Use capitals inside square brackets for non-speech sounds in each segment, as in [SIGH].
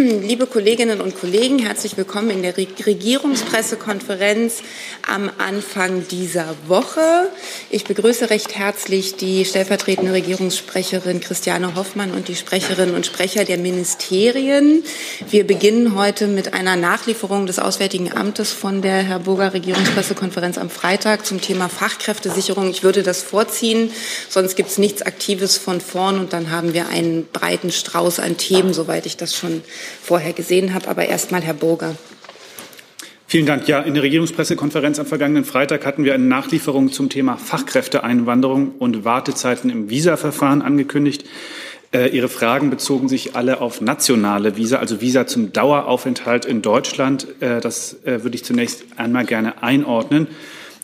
Liebe Kolleginnen und Kollegen, herzlich willkommen in der Regierungspressekonferenz am Anfang dieser Woche. Ich begrüße recht herzlich die stellvertretende Regierungssprecherin Christiane Hoffmann und die Sprecherinnen und Sprecher der Ministerien. Wir beginnen heute mit einer Nachlieferung des Auswärtigen Amtes von der Herr Burger Regierungspressekonferenz am Freitag zum Thema Fachkräftesicherung. Ich würde das vorziehen, sonst gibt es nichts Aktives von vorn und dann haben wir einen breiten Strauß an Themen, soweit ich das schon vorher gesehen habe. Aber erst mal Herr Burger. Vielen Dank. Ja, in der Regierungspressekonferenz am vergangenen Freitag hatten wir eine Nachlieferung zum Thema Fachkräfteeinwanderung und Wartezeiten im Visa-Verfahren angekündigt. Äh, Ihre Fragen bezogen sich alle auf nationale Visa, also Visa zum Daueraufenthalt in Deutschland. Äh, das äh, würde ich zunächst einmal gerne einordnen.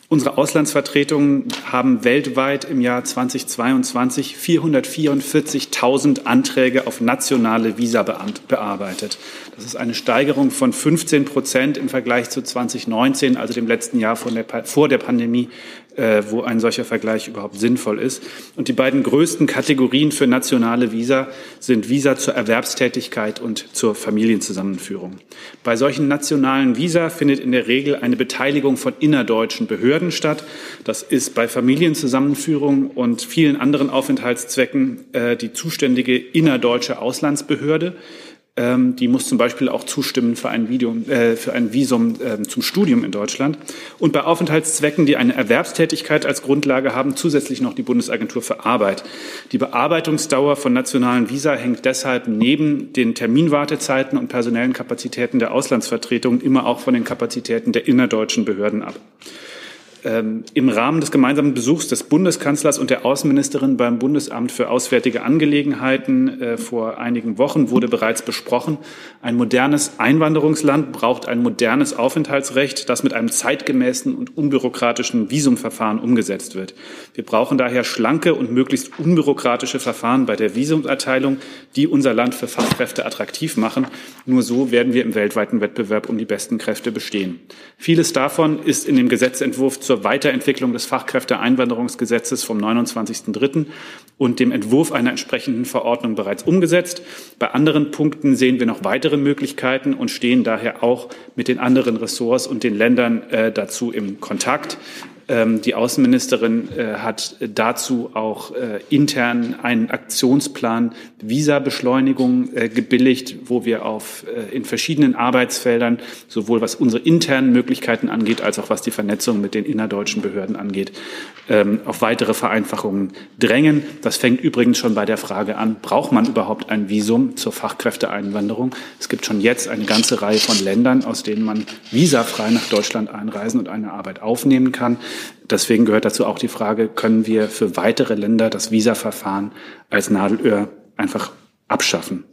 Unsere Auslandsvertretungen haben weltweit im Jahr 2022 444.000 Anträge auf nationale Visa bearbeitet. Das ist eine Steigerung von 15 Prozent im Vergleich zu 2019, also dem letzten Jahr vor der Pandemie, äh, wo ein solcher Vergleich überhaupt sinnvoll ist. Und die beiden größten Kategorien für nationale Visa sind Visa zur Erwerbstätigkeit und zur Familienzusammenführung. Bei solchen nationalen Visa findet in der Regel eine Beteiligung von innerdeutschen Behörden statt. Das ist bei Familienzusammenführung und vielen anderen Aufenthaltszwecken äh, die zuständige innerdeutsche Auslandsbehörde. Ähm, die muss zum Beispiel auch zustimmen für ein, Video, äh, für ein Visum äh, zum Studium in Deutschland. Und bei Aufenthaltszwecken, die eine Erwerbstätigkeit als Grundlage haben, zusätzlich noch die Bundesagentur für Arbeit. Die Bearbeitungsdauer von nationalen Visa hängt deshalb neben den Terminwartezeiten und personellen Kapazitäten der Auslandsvertretungen immer auch von den Kapazitäten der innerdeutschen Behörden ab. Ähm, Im Rahmen des gemeinsamen Besuchs des Bundeskanzlers und der Außenministerin beim Bundesamt für Auswärtige Angelegenheiten äh, vor einigen Wochen wurde bereits besprochen, ein modernes Einwanderungsland braucht ein modernes Aufenthaltsrecht, das mit einem zeitgemäßen und unbürokratischen Visumverfahren umgesetzt wird. Wir brauchen daher schlanke und möglichst unbürokratische Verfahren bei der Visumserteilung, die unser Land für Fachkräfte attraktiv machen. Nur so werden wir im weltweiten Wettbewerb um die besten Kräfte bestehen. Vieles davon ist in dem Gesetzentwurf zur Weiterentwicklung des Fachkräfteeinwanderungsgesetzes vom 29.03. und dem Entwurf einer entsprechenden Verordnung bereits umgesetzt. Bei anderen Punkten sehen wir noch weitere Möglichkeiten und stehen daher auch mit den anderen Ressorts und den Ländern äh, dazu im Kontakt. Ähm, die Außenministerin äh, hat dazu auch äh, intern einen Aktionsplan Visabeschleunigung äh, gebilligt, wo wir auf, in verschiedenen Arbeitsfeldern, sowohl was unsere internen Möglichkeiten angeht, als auch was die Vernetzung mit den innerdeutschen Behörden angeht, ähm, auf weitere Vereinfachungen drängen. Das fängt übrigens schon bei der Frage an, braucht man überhaupt ein Visum zur Fachkräfteeinwanderung? Es gibt schon jetzt eine ganze Reihe von Ländern, aus denen man visafrei nach Deutschland einreisen und eine Arbeit aufnehmen kann. Deswegen gehört dazu auch die Frage, können wir für weitere Länder das Visaverfahren als Nadelöhr einfach abschaffen?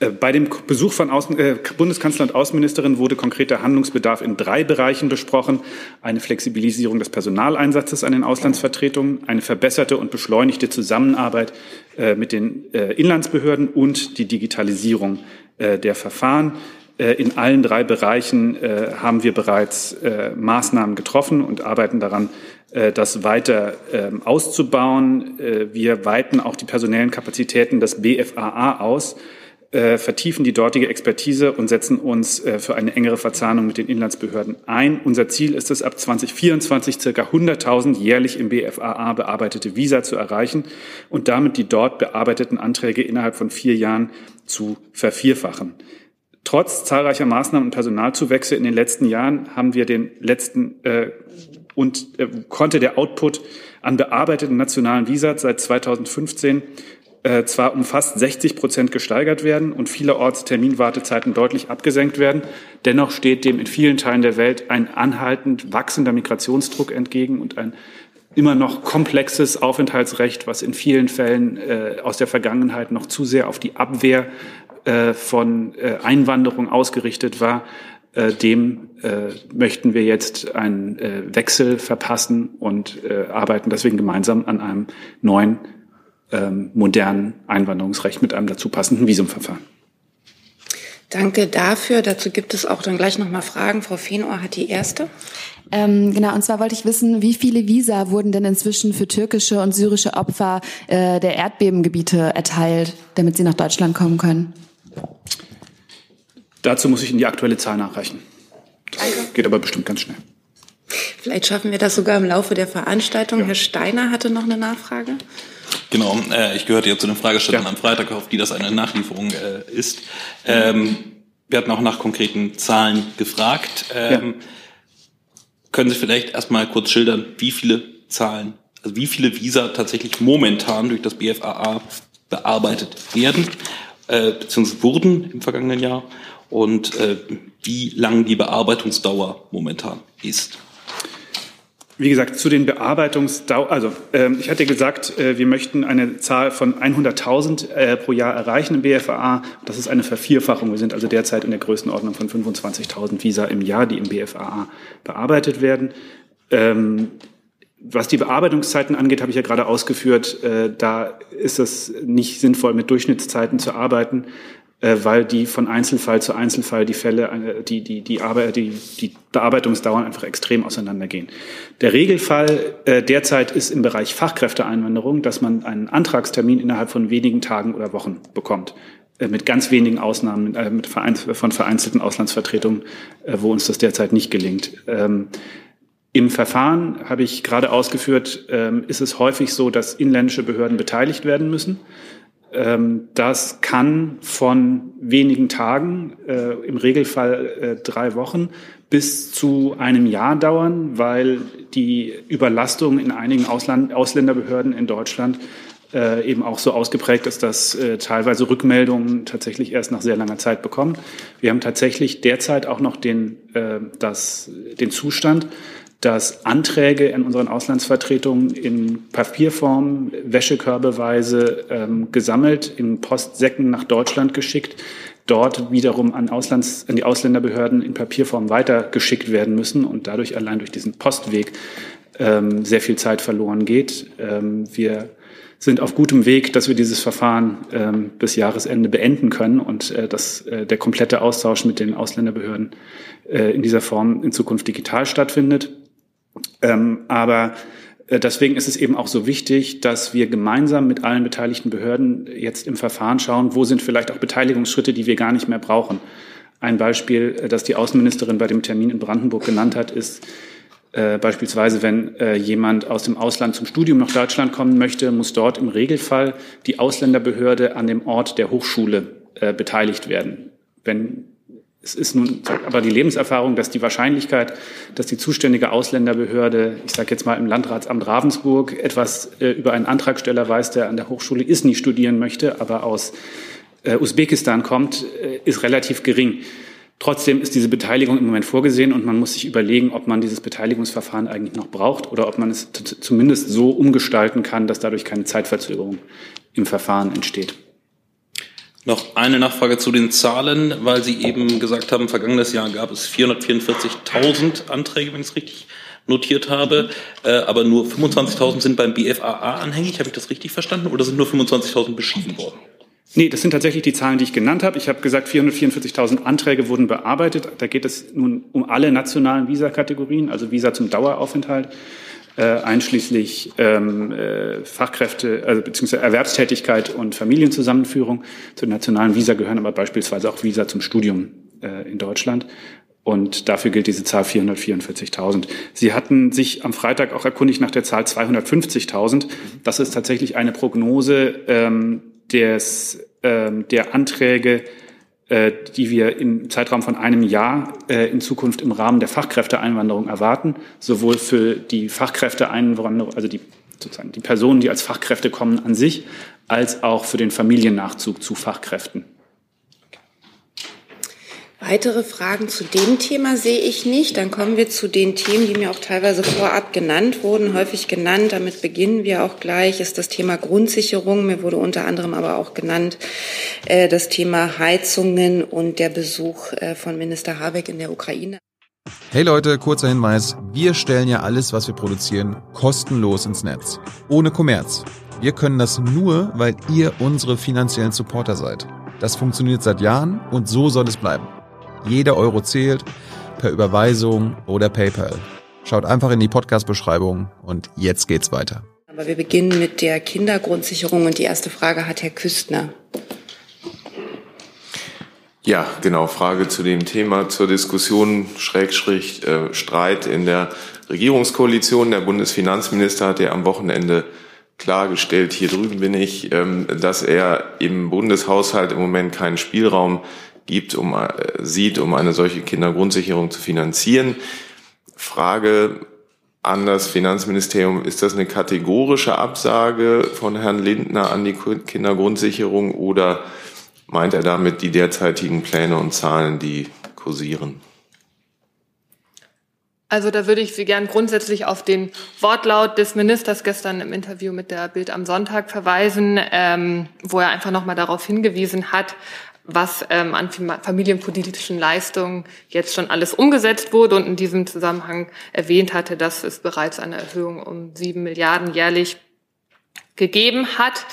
Äh, bei dem Besuch von Außen, äh, Bundeskanzler und Außenministerin wurde konkreter Handlungsbedarf in drei Bereichen besprochen. Eine Flexibilisierung des Personaleinsatzes an den Auslandsvertretungen, eine verbesserte und beschleunigte Zusammenarbeit äh, mit den äh, Inlandsbehörden und die Digitalisierung äh, der Verfahren. Äh, in allen drei Bereichen äh, haben wir bereits äh, Maßnahmen getroffen und arbeiten daran, das weiter ähm, auszubauen. Wir weiten auch die personellen Kapazitäten des BFAA aus, vertiefen die dortige Expertise und setzen uns für eine engere Verzahnung mit den Inlandsbehörden ein. Unser Ziel ist es, ab 2024 circa 100.000 jährlich im BFAA bearbeitete Visa zu erreichen und damit die dort bearbeiteten Anträge innerhalb von vier Jahren zu vervierfachen. Trotz zahlreicher Maßnahmen und Personalzuwächse in den letzten Jahren haben wir den letzten äh, und äh, konnte der Output an bearbeiteten nationalen Visas seit 2015 äh, zwar um fast 60 Prozent gesteigert werden und vielerorts Terminwartezeiten deutlich abgesenkt werden. Dennoch steht dem in vielen Teilen der Welt ein anhaltend wachsender Migrationsdruck entgegen und ein immer noch komplexes Aufenthaltsrecht, was in vielen Fällen äh, aus der Vergangenheit noch zu sehr auf die Abwehr äh, von äh, Einwanderung ausgerichtet war, äh, dem möchten wir jetzt einen Wechsel verpassen und arbeiten deswegen gemeinsam an einem neuen, ähm, modernen Einwanderungsrecht mit einem dazu passenden Visumverfahren. Danke dafür. Dazu gibt es auch dann gleich nochmal Fragen. Frau Feenohr hat die erste. Ähm, genau, und zwar wollte ich wissen, wie viele Visa wurden denn inzwischen für türkische und syrische Opfer äh, der Erdbebengebiete erteilt, damit sie nach Deutschland kommen können? Dazu muss ich in die aktuelle Zahl nachreichen. Das Danke. geht aber bestimmt ganz schnell. Vielleicht schaffen wir das sogar im Laufe der Veranstaltung. Ja. Herr Steiner hatte noch eine Nachfrage. Genau, äh, ich gehörte ja zu den Fragestellern ja. am Freitag, auf die das eine Nachlieferung äh, ist. Ähm, wir hatten auch nach konkreten Zahlen gefragt. Ähm, ja. Können Sie vielleicht erstmal kurz schildern, wie viele Zahlen, also wie viele Visa tatsächlich momentan durch das BFAA bearbeitet werden, äh, beziehungsweise wurden im vergangenen Jahr und äh, wie lang die Bearbeitungsdauer momentan ist? Wie gesagt, zu den Bearbeitungsdauer, also äh, ich hatte gesagt, äh, wir möchten eine Zahl von 100.000 äh, pro Jahr erreichen im BFAA. Das ist eine Vervierfachung. Wir sind also derzeit in der Größenordnung von 25.000 Visa im Jahr, die im BFAA bearbeitet werden. Ähm, was die Bearbeitungszeiten angeht, habe ich ja gerade ausgeführt, äh, da ist es nicht sinnvoll, mit Durchschnittszeiten zu arbeiten. Äh, weil die von Einzelfall zu Einzelfall die Fälle, äh, die, die, die, Arbeit, die, die Bearbeitungsdauern einfach extrem auseinandergehen. Der Regelfall äh, derzeit ist im Bereich Fachkräfteeinwanderung, dass man einen Antragstermin innerhalb von wenigen Tagen oder Wochen bekommt mit ganz wenigen Ausnahmen mit von vereinzelten Auslandsvertretungen, wo uns das derzeit nicht gelingt. Ähm, Im Verfahren habe ich gerade ausgeführt, ähm, ist es häufig so, dass inländische Behörden beteiligt werden müssen. Ähm, das kann von wenigen Tagen, äh, im Regelfall äh, drei Wochen, bis zu einem Jahr dauern, weil die Überlastung in einigen Ausland Ausländerbehörden in Deutschland äh, eben auch so ausgeprägt ist, dass teilweise Rückmeldungen tatsächlich erst nach sehr langer Zeit bekommen. Wir haben tatsächlich derzeit auch noch den, das, den Zustand, dass Anträge in unseren Auslandsvertretungen in Papierform, Wäschekörbeweise ähm, gesammelt, in Postsäcken nach Deutschland geschickt, dort wiederum an, Auslands-, an die Ausländerbehörden in Papierform weitergeschickt werden müssen und dadurch allein durch diesen Postweg ähm, sehr viel Zeit verloren geht. Ähm, wir sind auf gutem Weg, dass wir dieses Verfahren ähm, bis Jahresende beenden können und äh, dass äh, der komplette Austausch mit den Ausländerbehörden äh, in dieser Form in Zukunft digital stattfindet. Ähm, aber äh, deswegen ist es eben auch so wichtig, dass wir gemeinsam mit allen beteiligten Behörden jetzt im Verfahren schauen, wo sind vielleicht auch Beteiligungsschritte, die wir gar nicht mehr brauchen. Ein Beispiel, äh, das die Außenministerin bei dem Termin in Brandenburg genannt hat, ist äh, beispielsweise, wenn äh, jemand aus dem Ausland zum Studium nach Deutschland kommen möchte, muss dort im Regelfall die Ausländerbehörde an dem Ort der Hochschule äh, beteiligt werden. Wenn es ist nun aber die Lebenserfahrung, dass die Wahrscheinlichkeit, dass die zuständige Ausländerbehörde, ich sage jetzt mal im Landratsamt Ravensburg, etwas äh, über einen Antragsteller weiß, der an der Hochschule ISNI studieren möchte, aber aus äh, Usbekistan kommt, äh, ist relativ gering. Trotzdem ist diese Beteiligung im Moment vorgesehen und man muss sich überlegen, ob man dieses Beteiligungsverfahren eigentlich noch braucht oder ob man es zumindest so umgestalten kann, dass dadurch keine Zeitverzögerung im Verfahren entsteht. Noch eine Nachfrage zu den Zahlen, weil Sie eben gesagt haben, vergangenes Jahr gab es 444.000 Anträge, wenn ich es richtig notiert habe, äh, aber nur 25.000 sind beim BFAA anhängig. Habe ich das richtig verstanden oder sind nur 25.000 beschieden worden? Nee, das sind tatsächlich die Zahlen, die ich genannt habe. Ich habe gesagt, 444.000 Anträge wurden bearbeitet. Da geht es nun um alle nationalen Visakategorien, also Visa zum Daueraufenthalt einschließlich ähm, äh, Fachkräfte, also beziehungsweise Erwerbstätigkeit und Familienzusammenführung. Zu den nationalen Visa gehören aber beispielsweise auch Visa zum Studium äh, in Deutschland. Und dafür gilt diese Zahl 444.000. Sie hatten sich am Freitag auch erkundigt nach der Zahl 250.000. Das ist tatsächlich eine Prognose ähm, des, ähm, der Anträge äh, die wir im Zeitraum von einem Jahr äh, in Zukunft im Rahmen der Fachkräfteeinwanderung erwarten, sowohl für die Fachkräfteeinwanderung, also die sozusagen die Personen, die als Fachkräfte kommen an sich, als auch für den Familiennachzug zu Fachkräften. Weitere Fragen zu dem Thema sehe ich nicht. Dann kommen wir zu den Themen, die mir auch teilweise vorab genannt wurden, häufig genannt. Damit beginnen wir auch gleich. Ist das Thema Grundsicherung. Mir wurde unter anderem aber auch genannt äh, das Thema Heizungen und der Besuch äh, von Minister Habeck in der Ukraine. Hey Leute, kurzer Hinweis. Wir stellen ja alles, was wir produzieren, kostenlos ins Netz. Ohne Kommerz. Wir können das nur, weil ihr unsere finanziellen Supporter seid. Das funktioniert seit Jahren und so soll es bleiben. Jeder Euro zählt, per Überweisung oder PayPal. Schaut einfach in die Podcast-Beschreibung und jetzt geht's weiter. Aber wir beginnen mit der Kindergrundsicherung und die erste Frage hat Herr Küstner. Ja, genau. Frage zu dem Thema, zur Diskussion, Schrägstrich, äh, Streit in der Regierungskoalition. Der Bundesfinanzminister hat ja am Wochenende klargestellt, hier drüben bin ich, ähm, dass er im Bundeshaushalt im Moment keinen Spielraum gibt, um, äh, sieht, um eine solche Kindergrundsicherung zu finanzieren. Frage an das Finanzministerium, ist das eine kategorische Absage von Herrn Lindner an die Kindergrundsicherung oder meint er damit die derzeitigen Pläne und Zahlen, die kursieren? Also da würde ich Sie gern grundsätzlich auf den Wortlaut des Ministers gestern im Interview mit der Bild am Sonntag verweisen, ähm, wo er einfach nochmal darauf hingewiesen hat, was ähm, an familienpolitischen Leistungen jetzt schon alles umgesetzt wurde und in diesem Zusammenhang erwähnt hatte, dass es bereits eine Erhöhung um sieben Milliarden jährlich gegeben hat.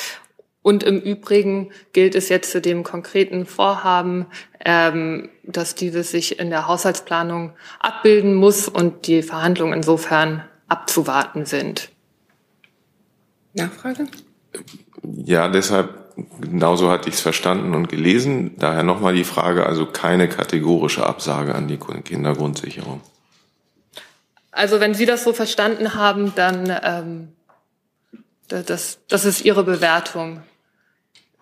Und im Übrigen gilt es jetzt zu dem konkreten Vorhaben, ähm, dass dieses sich in der Haushaltsplanung abbilden muss und die Verhandlungen insofern abzuwarten sind. Nachfrage? Ja, deshalb genauso hatte ich es verstanden und gelesen. Daher nochmal die Frage, also keine kategorische Absage an die Kindergrundsicherung. Also wenn Sie das so verstanden haben, dann ähm, das, das ist Ihre Bewertung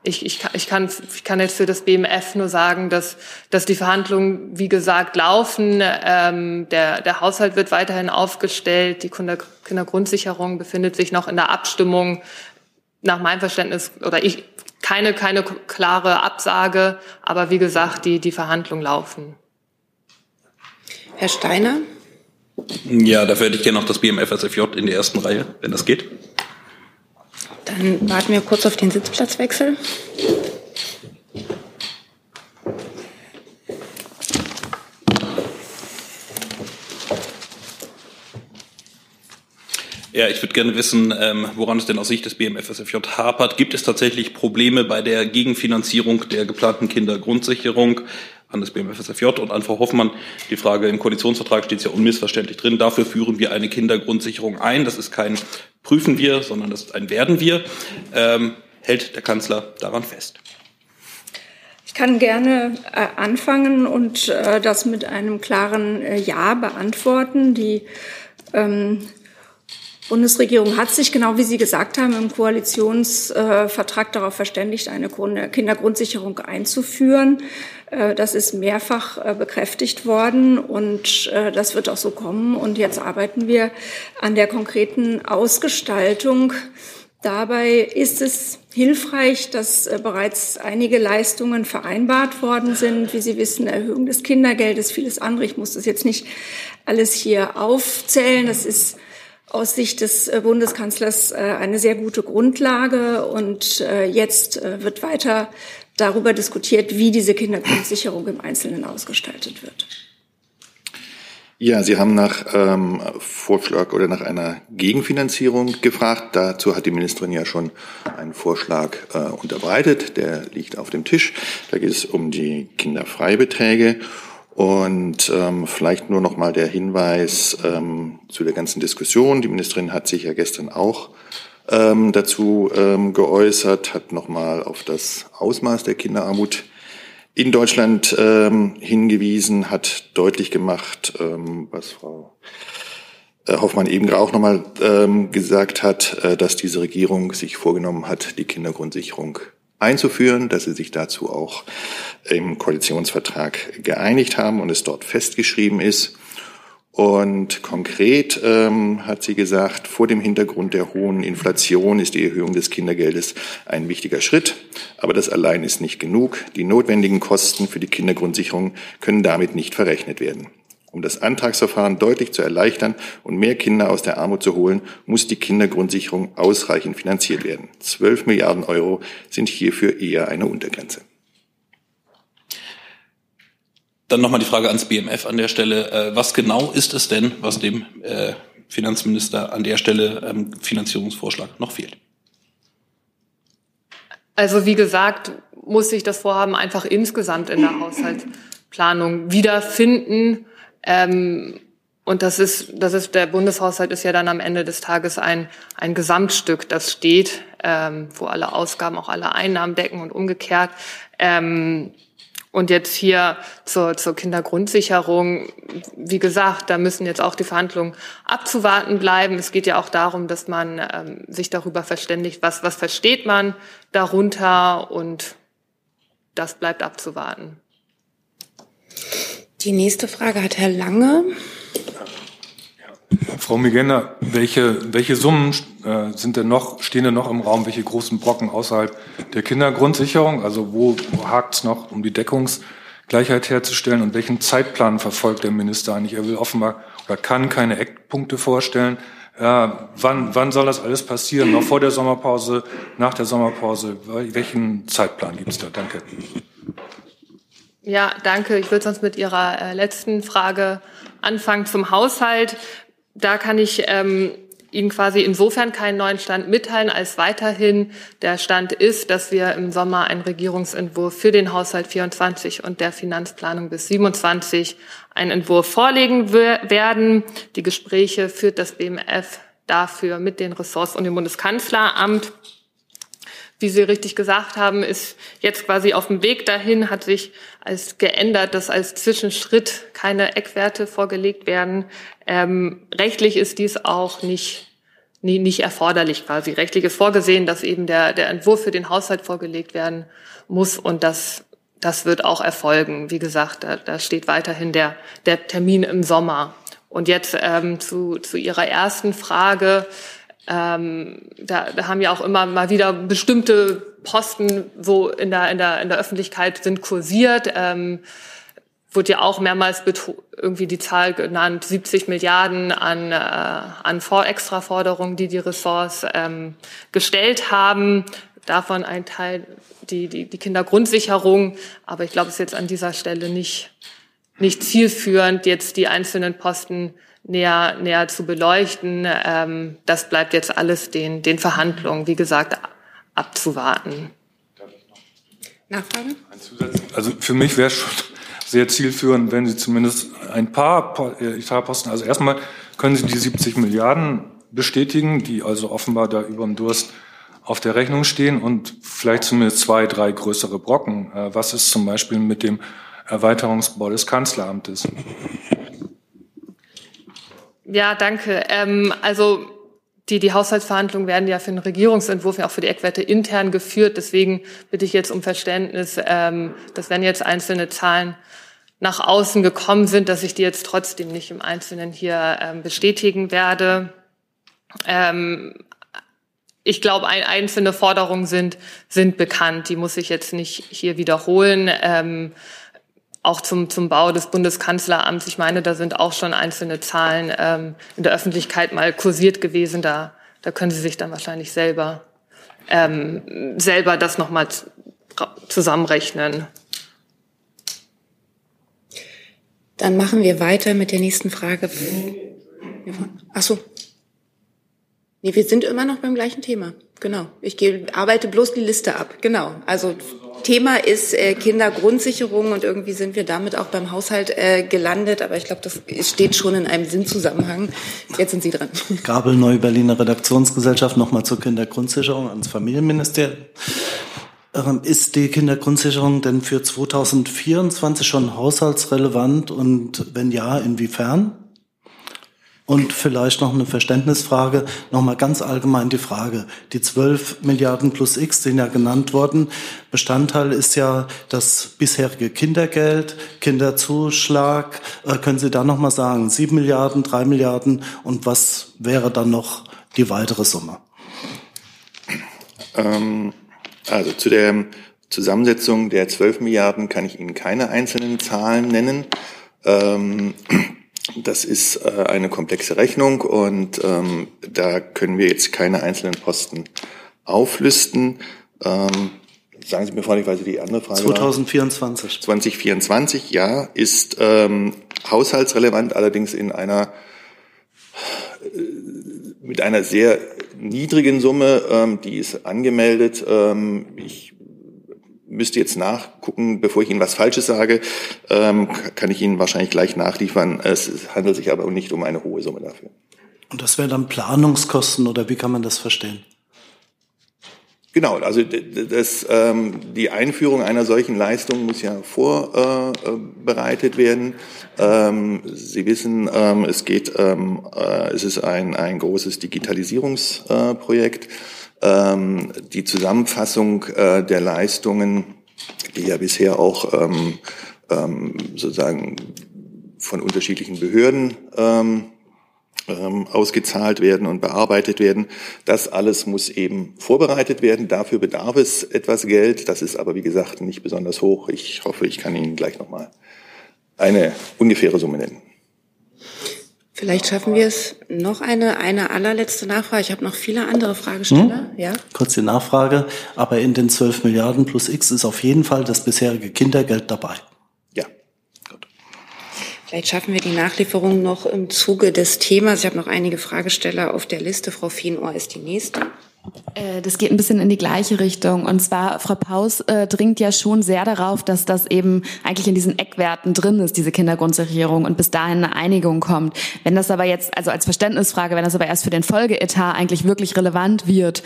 ich, ich, ich, kann, ich kann jetzt für das BMF nur sagen, dass, dass die Verhandlungen, wie gesagt, laufen. Ähm, der, der Haushalt wird weiterhin aufgestellt. Die Kinder, Kindergrundsicherung befindet sich noch in der Abstimmung. Nach meinem Verständnis, oder ich, keine, keine klare Absage. Aber wie gesagt, die, die Verhandlungen laufen. Herr Steiner? Ja, dafür hätte ich gerne noch das BMF-SFJ in der ersten Reihe, wenn das geht. Dann warten wir kurz auf den Sitzplatzwechsel. Ja, ich würde gerne wissen, ähm, woran es denn aus Sicht des BMFSFJ hapert. Gibt es tatsächlich Probleme bei der Gegenfinanzierung der geplanten Kindergrundsicherung an das BMFSFJ und an Frau Hoffmann? Die Frage im Koalitionsvertrag steht ja unmissverständlich drin. Dafür führen wir eine Kindergrundsicherung ein. Das ist kein prüfen wir, sondern das ist ein werden wir. Ähm, hält der Kanzler daran fest? Ich kann gerne äh, anfangen und äh, das mit einem klaren äh, Ja beantworten. Die ähm, Bundesregierung hat sich, genau wie Sie gesagt haben, im Koalitionsvertrag darauf verständigt, eine Kindergrundsicherung einzuführen. Äh, das ist mehrfach äh, bekräftigt worden und äh, das wird auch so kommen. Und jetzt arbeiten wir an der konkreten Ausgestaltung. Dabei ist es hilfreich, dass bereits einige Leistungen vereinbart worden sind. Wie Sie wissen, Erhöhung des Kindergeldes, vieles andere. Ich muss das jetzt nicht alles hier aufzählen. Das ist aus Sicht des Bundeskanzlers eine sehr gute Grundlage. Und jetzt wird weiter darüber diskutiert, wie diese Kindergrundsicherung im Einzelnen ausgestaltet wird. Ja, Sie haben nach ähm, Vorschlag oder nach einer Gegenfinanzierung gefragt. Dazu hat die Ministerin ja schon einen Vorschlag äh, unterbreitet. Der liegt auf dem Tisch. Da geht es um die Kinderfreibeträge. Und ähm, vielleicht nur noch mal der Hinweis ähm, zu der ganzen Diskussion. Die Ministerin hat sich ja gestern auch ähm, dazu ähm, geäußert, hat nochmal auf das Ausmaß der Kinderarmut in Deutschland ähm, hingewiesen, hat deutlich gemacht, ähm, was Frau äh, Hoffmann eben auch nochmal ähm, gesagt hat, äh, dass diese Regierung sich vorgenommen hat, die Kindergrundsicherung einzuführen, dass sie sich dazu auch im Koalitionsvertrag geeinigt haben und es dort festgeschrieben ist. Und konkret ähm, hat sie gesagt, vor dem Hintergrund der hohen Inflation ist die Erhöhung des Kindergeldes ein wichtiger Schritt. Aber das allein ist nicht genug. Die notwendigen Kosten für die Kindergrundsicherung können damit nicht verrechnet werden. Um das Antragsverfahren deutlich zu erleichtern und mehr Kinder aus der Armut zu holen, muss die Kindergrundsicherung ausreichend finanziert werden. Zwölf Milliarden Euro sind hierfür eher eine Untergrenze. Dann nochmal die Frage ans BMF an der Stelle. Äh, was genau ist es denn, was dem äh, Finanzminister an der Stelle ähm, Finanzierungsvorschlag noch fehlt? Also wie gesagt, muss sich das Vorhaben einfach insgesamt in der Haushaltsplanung wiederfinden. Ähm, und das ist, das ist, der Bundeshaushalt ist ja dann am Ende des Tages ein, ein Gesamtstück, das steht, ähm, wo alle Ausgaben auch alle Einnahmen decken und umgekehrt. Ähm, Und jetzt hier zur, zur Kindergrundsicherung, wie gesagt, da müssen jetzt auch die Verhandlungen abzuwarten bleiben. Es geht ja auch darum, dass man ähm, sich darüber verständigt, was, was versteht man darunter und das bleibt abzuwarten. Die nächste Frage hat Herr Lange. Frau Migenda, welche, welche Summen äh, sind denn noch, stehen denn noch im Raum, welche großen Brocken außerhalb der Kindergrundsicherung? Also wo, wo hakt es noch, um die Deckungsgleichheit herzustellen und welchen Zeitplan verfolgt der Minister eigentlich? Er will offenbar oder kann keine Eckpunkte vorstellen. Ja, wann, wann soll das alles passieren? Noch vor der Sommerpause, nach der Sommerpause? Welchen Zeitplan gibt es da? Danke. Ja, danke. Ich würde sonst mit Ihrer äh, letzten Frage anfangen zum Haushalt. Da kann ich ähm, Ihnen quasi insofern keinen neuen Stand mitteilen, als weiterhin der Stand ist, dass wir im Sommer einen Regierungsentwurf für den Haushalt 24 und der Finanzplanung bis 27 einen Entwurf vorlegen werden. Die Gespräche führt das BMF dafür mit den Ressorts und dem Bundeskanzleramt wie Sie richtig gesagt haben, ist jetzt quasi auf dem Weg dahin, hat sich als geändert, dass als Zwischenschritt keine Eckwerte vorgelegt werden. Ähm, rechtlich ist dies auch nicht, nie, nicht erforderlich quasi. Rechtlich ist vorgesehen, dass eben der, der Entwurf für den Haushalt vorgelegt werden muss und das, das wird auch erfolgen. Wie gesagt, da, da steht weiterhin der, der Termin im Sommer. Und jetzt ähm, zu, zu Ihrer ersten Frage. Ähm, da, da haben ja auch immer mal wieder bestimmte Posten so in der, in der, in der Öffentlichkeit sind kursiert. Ähm, wurde ja auch mehrmals irgendwie die Zahl genannt, 70 Milliarden an, äh, an Vorextraforderungen, die die Ressorts ähm, gestellt haben. Davon ein Teil die, die, die Kindergrundsicherung. Aber ich glaube, es ist jetzt an dieser Stelle nicht, nicht zielführend, jetzt die einzelnen Posten näher, näher zu beleuchten. Ähm, das bleibt jetzt alles den, den Verhandlungen, wie gesagt, abzuwarten. Nachfrage? Also für mich wäre es schon sehr zielführend, wenn Sie zumindest ein paar äh, Etatposten, also erstmal können Sie die 70 Milliarden bestätigen, die also offenbar da über dem Durst auf der Rechnung stehen und vielleicht zumindest zwei, drei größere Brocken. Äh, was ist zum Beispiel mit dem Erweiterungsbau des Kanzleramtes? Ja, danke. Ähm, also die, die Haushaltsverhandlungen werden ja für den Regierungsentwurf ja auch für die Eckwerte intern geführt. Deswegen bitte ich jetzt um Verständnis, ähm, dass wenn jetzt einzelne Zahlen nach außen gekommen sind, dass ich die jetzt trotzdem nicht im Einzelnen hier ähm, bestätigen werde. Ähm, ich glaube, ein, einzelne Forderungen sind, sind bekannt. Die muss ich jetzt nicht hier wiederholen. Ähm, auch zum, zum Bau des Bundeskanzleramts. Ich meine, da sind auch schon einzelne Zahlen ähm, in der Öffentlichkeit mal kursiert gewesen. Da, da können Sie sich dann wahrscheinlich selber, ähm, selber das nochmal zusammenrechnen. Dann machen wir weiter mit der nächsten Frage. Ach so. Nee, wir sind immer noch beim gleichen Thema. Genau. Ich gehe, arbeite bloß die Liste ab. Genau. Also Thema ist äh, Kindergrundsicherung und irgendwie sind wir damit auch beim Haushalt äh, gelandet. Aber ich glaube, das steht schon in einem Sinnzusammenhang. Jetzt sind Sie dran. [LAUGHS] Gabel, Neu-Berliner Redaktionsgesellschaft, nochmal zur Kindergrundsicherung ans Familienministerium. Ähm, ist die Kindergrundsicherung denn für 2024 schon haushaltsrelevant und wenn ja, inwiefern? Und vielleicht noch eine Verständnisfrage, nochmal ganz allgemein die Frage. Die 12 Milliarden plus X sind ja genannt worden. Bestandteil ist ja das bisherige Kindergeld, Kinderzuschlag. Äh, können Sie da nochmal sagen, 7 Milliarden, 3 Milliarden und was wäre dann noch die weitere Summe? Ähm, also zu der Zusammensetzung der 12 Milliarden kann ich Ihnen keine einzelnen Zahlen nennen. Ähm, das ist äh, eine komplexe Rechnung und ähm, da können wir jetzt keine einzelnen Posten auflisten. Ähm, sagen Sie mir freundlicherweise die andere Frage. 2024. 2024, ja, ist ähm, haushaltsrelevant, allerdings in einer äh, mit einer sehr niedrigen Summe, ähm, die ist angemeldet. Ähm, ich müsste jetzt nachgucken, bevor ich Ihnen was Falsches sage, ähm, kann ich Ihnen wahrscheinlich gleich nachliefern. Es handelt sich aber nicht um eine hohe Summe dafür. Und das wären dann Planungskosten oder wie kann man das verstehen? Genau, also das, ähm, die Einführung einer solchen Leistung muss ja vorbereitet äh, werden. Ähm, Sie wissen, ähm, es geht, ähm, äh, es ist ein, ein großes Digitalisierungsprojekt. Ähm, die Zusammenfassung äh, der Leistungen, die ja bisher auch ähm, ähm, sozusagen von unterschiedlichen Behörden ähm, ähm, ausgezahlt werden und bearbeitet werden. Das alles muss eben vorbereitet werden. Dafür bedarf es etwas Geld. Das ist aber, wie gesagt, nicht besonders hoch. Ich hoffe, ich kann Ihnen gleich nochmal eine ungefähre Summe nennen. Vielleicht schaffen wir es noch eine, eine allerletzte Nachfrage. Ich habe noch viele andere Fragesteller. Hm? Ja? Kurze Nachfrage. Aber in den 12 Milliarden plus X ist auf jeden Fall das bisherige Kindergeld dabei. Vielleicht schaffen wir die Nachlieferung noch im Zuge des Themas. Ich habe noch einige Fragesteller auf der Liste. Frau Fienohr ist die nächste. Äh, das geht ein bisschen in die gleiche Richtung. Und zwar, Frau Paus äh, dringt ja schon sehr darauf, dass das eben eigentlich in diesen Eckwerten drin ist, diese Kindergrundsicherung, und bis dahin eine Einigung kommt. Wenn das aber jetzt, also als Verständnisfrage, wenn das aber erst für den Folgeetat eigentlich wirklich relevant wird,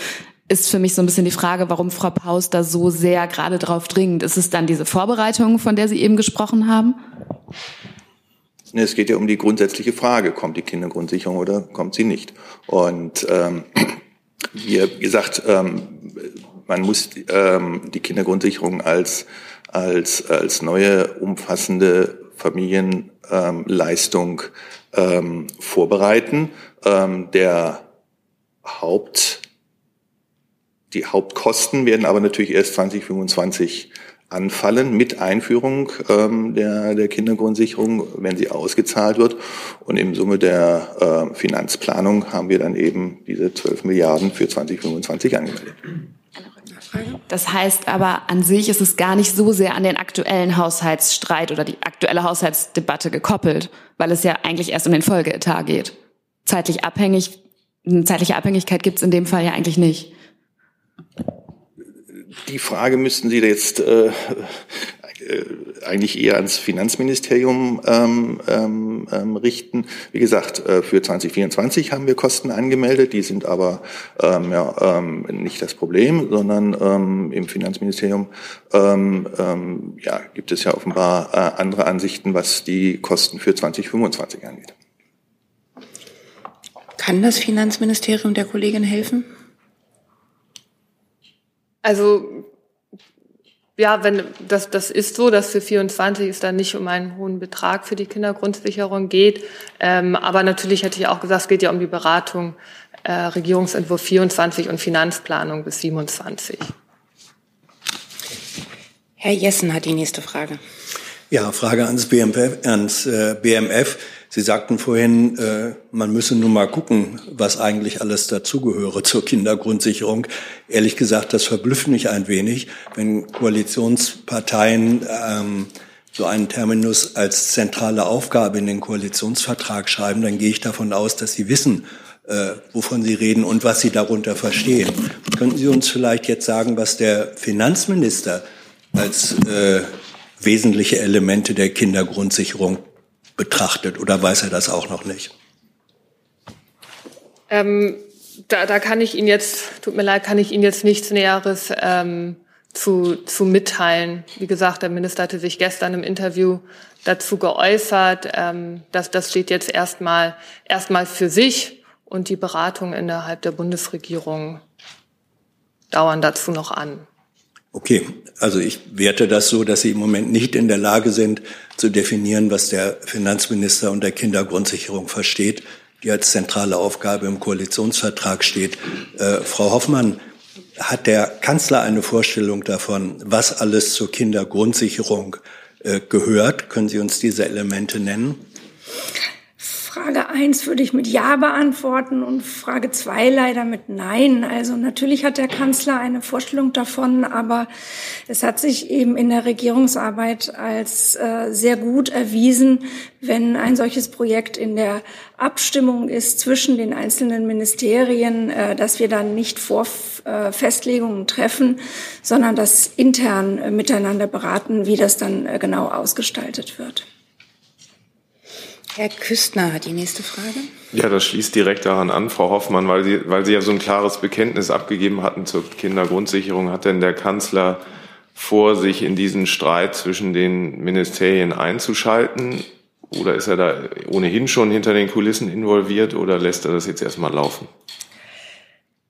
ist für mich so ein bisschen die Frage, warum Frau Paus da so sehr gerade drauf dringt. Ist es dann diese Vorbereitung, von der Sie eben gesprochen haben? Es geht ja um die grundsätzliche Frage, kommt die Kindergrundsicherung oder kommt sie nicht? Und ähm, wie gesagt, ähm, man muss ähm, die Kindergrundsicherung als, als, als neue umfassende Familienleistung ähm, vorbereiten. Der Haupt, die Hauptkosten werden aber natürlich erst 2025 anfallen mit Einführung ähm, der, der Kindergrundsicherung, wenn sie ausgezahlt wird. Und im Summe der äh, Finanzplanung haben wir dann eben diese 12 Milliarden für 2025 angemeldet. Das heißt aber, an sich ist es gar nicht so sehr an den aktuellen Haushaltsstreit oder die aktuelle Haushaltsdebatte gekoppelt, weil es ja eigentlich erst um den Folgeetat geht. Zeitlich abhängig, eine zeitliche Abhängigkeit gibt es in dem Fall ja eigentlich nicht. Die Frage müssten Sie jetzt äh, äh, eigentlich eher ans Finanzministerium ähm, ähm, ähm richten. Wie gesagt, äh, für 2024 haben wir Kosten angemeldet, die sind aber ähm, ja, ähm, nicht das Problem, sondern ähm, im Finanzministerium ähm, ähm, ja, gibt es ja offenbar äh, andere Ansichten, was die Kosten für 2025 angeht. Kann das Finanzministerium der Kollegin helfen? Also ja, wenn das, das ist so, dass für 24 es dann nicht um einen hohen Betrag für die Kindergrundsicherung geht. Ähm, aber natürlich hätte ich auch gesagt, es geht ja um die Beratung äh, Regierungsentwurf 24 und Finanzplanung bis 27. Herr Jessen hat die nächste Frage. Ja, Frage ans BMF. Ans, äh, BMF. Sie sagten vorhin, äh, man müsse nur mal gucken, was eigentlich alles dazugehöre zur Kindergrundsicherung. Ehrlich gesagt, das verblüfft mich ein wenig, wenn Koalitionsparteien ähm, so einen Terminus als zentrale Aufgabe in den Koalitionsvertrag schreiben, dann gehe ich davon aus, dass sie wissen, äh, wovon Sie reden und was Sie darunter verstehen. Könnten Sie uns vielleicht jetzt sagen, was der Finanzminister als äh, wesentliche Elemente der Kindergrundsicherung betrachtet oder weiß er das auch noch nicht? Ähm, da, da kann ich Ihnen jetzt, tut mir leid, kann ich Ihnen jetzt nichts Näheres ähm, zu, zu mitteilen. Wie gesagt, der Minister hatte sich gestern im Interview dazu geäußert. Ähm, dass das steht jetzt erstmal erstmal für sich und die Beratungen innerhalb der Bundesregierung dauern dazu noch an. Okay, also ich werte das so, dass Sie im Moment nicht in der Lage sind zu definieren, was der Finanzminister unter Kindergrundsicherung versteht, die als zentrale Aufgabe im Koalitionsvertrag steht. Äh, Frau Hoffmann, hat der Kanzler eine Vorstellung davon, was alles zur Kindergrundsicherung äh, gehört? Können Sie uns diese Elemente nennen? Frage eins würde ich mit Ja beantworten und Frage zwei leider mit Nein. Also natürlich hat der Kanzler eine Vorstellung davon, aber es hat sich eben in der Regierungsarbeit als äh, sehr gut erwiesen, wenn ein solches Projekt in der Abstimmung ist zwischen den einzelnen Ministerien, äh, dass wir dann nicht vor äh, Festlegungen treffen, sondern das intern äh, miteinander beraten, wie das dann äh, genau ausgestaltet wird. Herr Küstner hat die nächste Frage. Ja, das schließt direkt daran an, Frau Hoffmann, weil Sie, weil Sie ja so ein klares Bekenntnis abgegeben hatten zur Kindergrundsicherung. Hat denn der Kanzler vor, sich in diesen Streit zwischen den Ministerien einzuschalten? Oder ist er da ohnehin schon hinter den Kulissen involviert oder lässt er das jetzt erstmal laufen?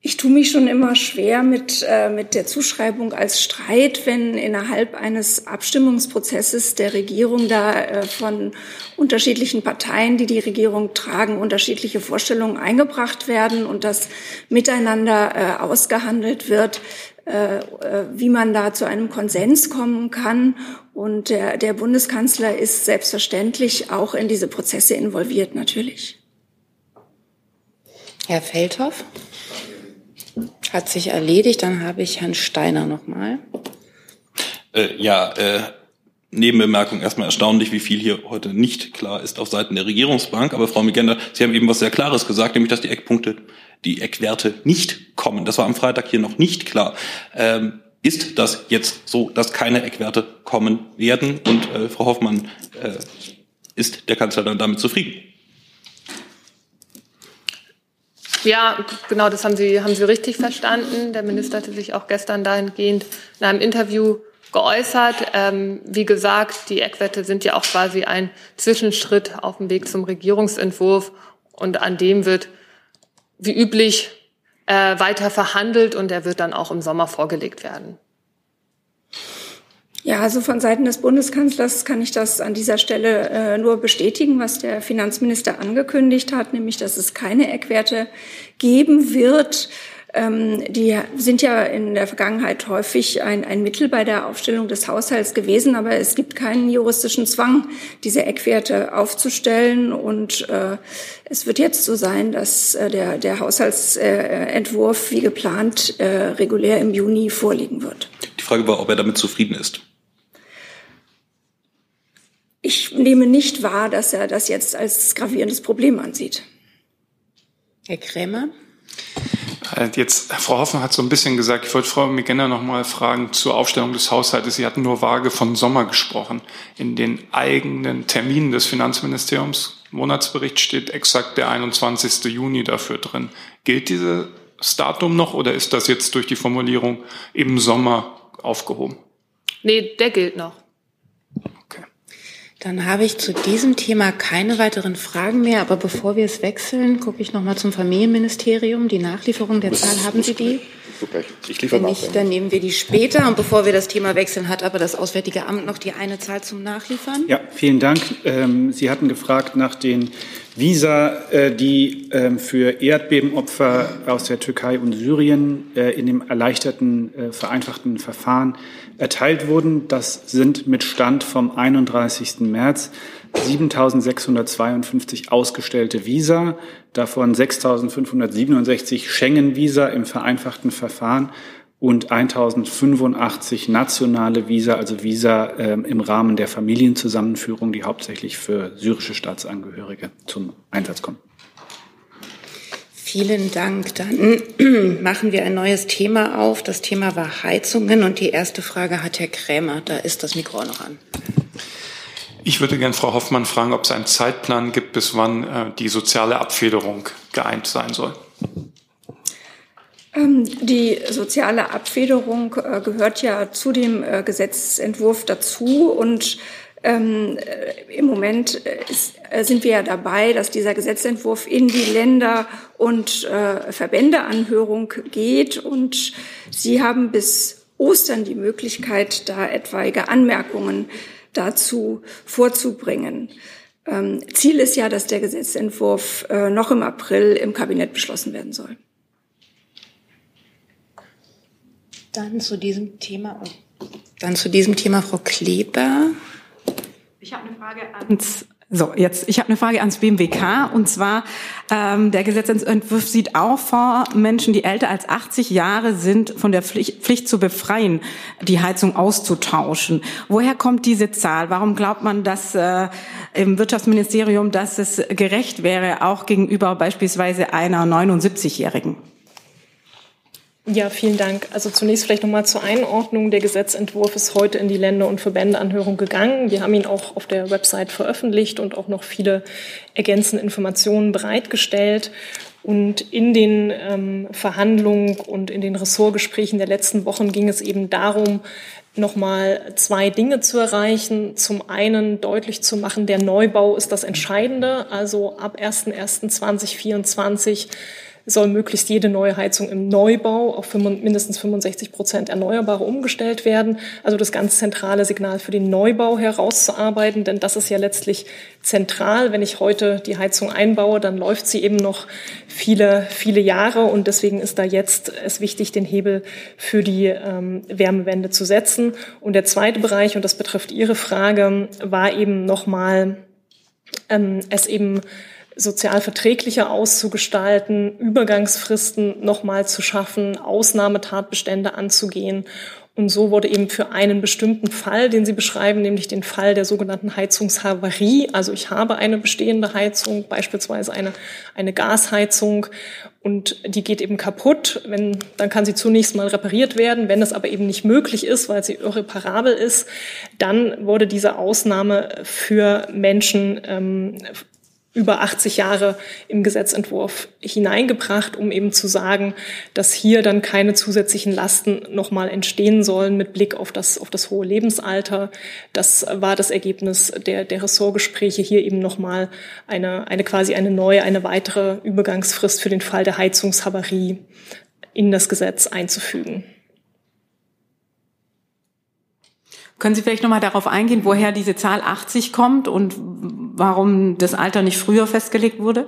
Ich tue mich schon immer schwer mit, äh, mit der Zuschreibung als Streit, wenn innerhalb eines Abstimmungsprozesses der Regierung da äh, von unterschiedlichen Parteien, die die Regierung tragen, unterschiedliche Vorstellungen eingebracht werden und das miteinander äh, ausgehandelt wird, äh, äh, wie man da zu einem Konsens kommen kann. Und der, der Bundeskanzler ist selbstverständlich auch in diese Prozesse involviert, natürlich. Herr Feldhoff? Hat sich erledigt. Dann habe ich Herrn Steiner nochmal. Äh, ja, äh, Nebenbemerkung erstmal erstaunlich, wie viel hier heute nicht klar ist auf Seiten der Regierungsbank. Aber Frau Migender, Sie haben eben was sehr Klares gesagt, nämlich dass die Eckpunkte, die Eckwerte nicht kommen. Das war am Freitag hier noch nicht klar. Ähm, ist das jetzt so, dass keine Eckwerte kommen werden? Und äh, Frau Hoffmann, äh, ist der Kanzler dann damit zufrieden? Ja, genau, das haben Sie, haben Sie richtig verstanden. Der Minister hatte sich auch gestern dahingehend in einem Interview geäußert. Ähm, wie gesagt, die Eckwerte sind ja auch quasi ein Zwischenschritt auf dem Weg zum Regierungsentwurf und an dem wird wie üblich äh, weiter verhandelt und er wird dann auch im Sommer vorgelegt werden. Ja, also von Seiten des Bundeskanzlers kann ich das an dieser Stelle äh, nur bestätigen, was der Finanzminister angekündigt hat, nämlich dass es keine Eckwerte geben wird. Ähm, die sind ja in der Vergangenheit häufig ein, ein Mittel bei der Aufstellung des Haushalts gewesen, aber es gibt keinen juristischen Zwang, diese Eckwerte aufzustellen. Und äh, es wird jetzt so sein, dass äh, der, der Haushaltsentwurf wie geplant äh, regulär im Juni vorliegen wird. Die Frage war, ob er damit zufrieden ist. Ich nehme nicht wahr, dass er das jetzt als gravierendes Problem ansieht. Herr Krämer? Äh, jetzt, Frau Hoffmann hat so ein bisschen gesagt, ich wollte Frau Migenner noch mal fragen zur Aufstellung des Haushaltes. Sie hatten nur vage von Sommer gesprochen. In den eigenen Terminen des Finanzministeriums, Monatsbericht steht exakt der 21. Juni dafür drin. Gilt dieses Datum noch oder ist das jetzt durch die Formulierung im Sommer aufgehoben? Nee, der gilt noch. Dann habe ich zu diesem Thema keine weiteren Fragen mehr. Aber bevor wir es wechseln, gucke ich noch mal zum Familienministerium. Die Nachlieferung der Zahl, haben Sie die? Super, ich liefere Wenn nicht, dann nehmen wir die später. Und bevor wir das Thema wechseln, hat aber das Auswärtige Amt noch die eine Zahl zum Nachliefern. Ja, vielen Dank. Ähm, Sie hatten gefragt nach den Visa, äh, die ähm, für Erdbebenopfer aus der Türkei und Syrien äh, in dem erleichterten, äh, vereinfachten Verfahren erteilt wurden. Das sind mit Stand vom 31. März 7.652 ausgestellte Visa, davon 6.567 Schengen-Visa im vereinfachten Verfahren und 1085 nationale Visa, also Visa äh, im Rahmen der Familienzusammenführung, die hauptsächlich für syrische Staatsangehörige zum Einsatz kommen. Vielen Dank. Dann [CLEARS THROAT] machen wir ein neues Thema auf. Das Thema war Heizungen und die erste Frage hat Herr Krämer. Da ist das Mikro noch an. Ich würde gerne Frau Hoffmann fragen, ob es einen Zeitplan gibt, bis wann äh, die soziale Abfederung geeint sein soll. Ähm, die soziale Abfederung äh, gehört ja zu dem äh, Gesetzentwurf dazu und ähm, äh, Im Moment äh, ist, äh, sind wir ja dabei, dass dieser Gesetzentwurf in die Länder- und äh, Verbändeanhörung geht. Und Sie haben bis Ostern die Möglichkeit, da etwaige Anmerkungen dazu vorzubringen. Ähm, Ziel ist ja, dass der Gesetzentwurf äh, noch im April im Kabinett beschlossen werden soll. Dann zu diesem Thema. Dann zu diesem Thema Frau Kleber. Ich habe eine Frage ans so, jetzt, ich habe eine Frage ans BMWK und zwar, ähm, der Gesetzentwurf sieht auch vor, Menschen, die älter als 80 Jahre sind, von der Pflicht, Pflicht zu befreien, die Heizung auszutauschen. Woher kommt diese Zahl? Warum glaubt man, dass äh, im Wirtschaftsministerium, dass es gerecht wäre, auch gegenüber beispielsweise einer 79-Jährigen? Ja, vielen Dank. Also zunächst vielleicht nochmal zur Einordnung. Der Gesetzentwurf ist heute in die Länder- und Verbändeanhörung gegangen. Wir haben ihn auch auf der Website veröffentlicht und auch noch viele ergänzende Informationen bereitgestellt. Und in den ähm, Verhandlungen und in den Ressortgesprächen der letzten Wochen ging es eben darum, nochmal zwei Dinge zu erreichen. Zum einen deutlich zu machen, der Neubau ist das Entscheidende. Also ab 01.01.2024 soll möglichst jede neue Heizung im Neubau auf mindestens 65 Prozent Erneuerbare umgestellt werden. Also das ganz zentrale Signal für den Neubau herauszuarbeiten, denn das ist ja letztlich zentral. Wenn ich heute die Heizung einbaue, dann läuft sie eben noch viele, viele Jahre und deswegen ist da jetzt es wichtig, den Hebel für die ähm, Wärmewende zu setzen. Und der zweite Bereich, und das betrifft Ihre Frage, war eben nochmal, ähm, es eben sozial verträglicher auszugestalten, Übergangsfristen nochmal zu schaffen, Ausnahmetatbestände anzugehen. Und so wurde eben für einen bestimmten Fall, den Sie beschreiben, nämlich den Fall der sogenannten Heizungshavarie, also ich habe eine bestehende Heizung, beispielsweise eine, eine Gasheizung, und die geht eben kaputt, wenn, dann kann sie zunächst mal repariert werden. Wenn es aber eben nicht möglich ist, weil sie irreparabel ist, dann wurde diese Ausnahme für Menschen ähm, über 80 Jahre im Gesetzentwurf hineingebracht, um eben zu sagen, dass hier dann keine zusätzlichen Lasten nochmal entstehen sollen mit Blick auf das, auf das hohe Lebensalter. Das war das Ergebnis der, der Ressortgespräche, hier eben nochmal eine, eine quasi eine neue, eine weitere Übergangsfrist für den Fall der Heizungshavarie in das Gesetz einzufügen. Können Sie vielleicht nochmal darauf eingehen, woher diese Zahl 80 kommt und warum das Alter nicht früher festgelegt wurde?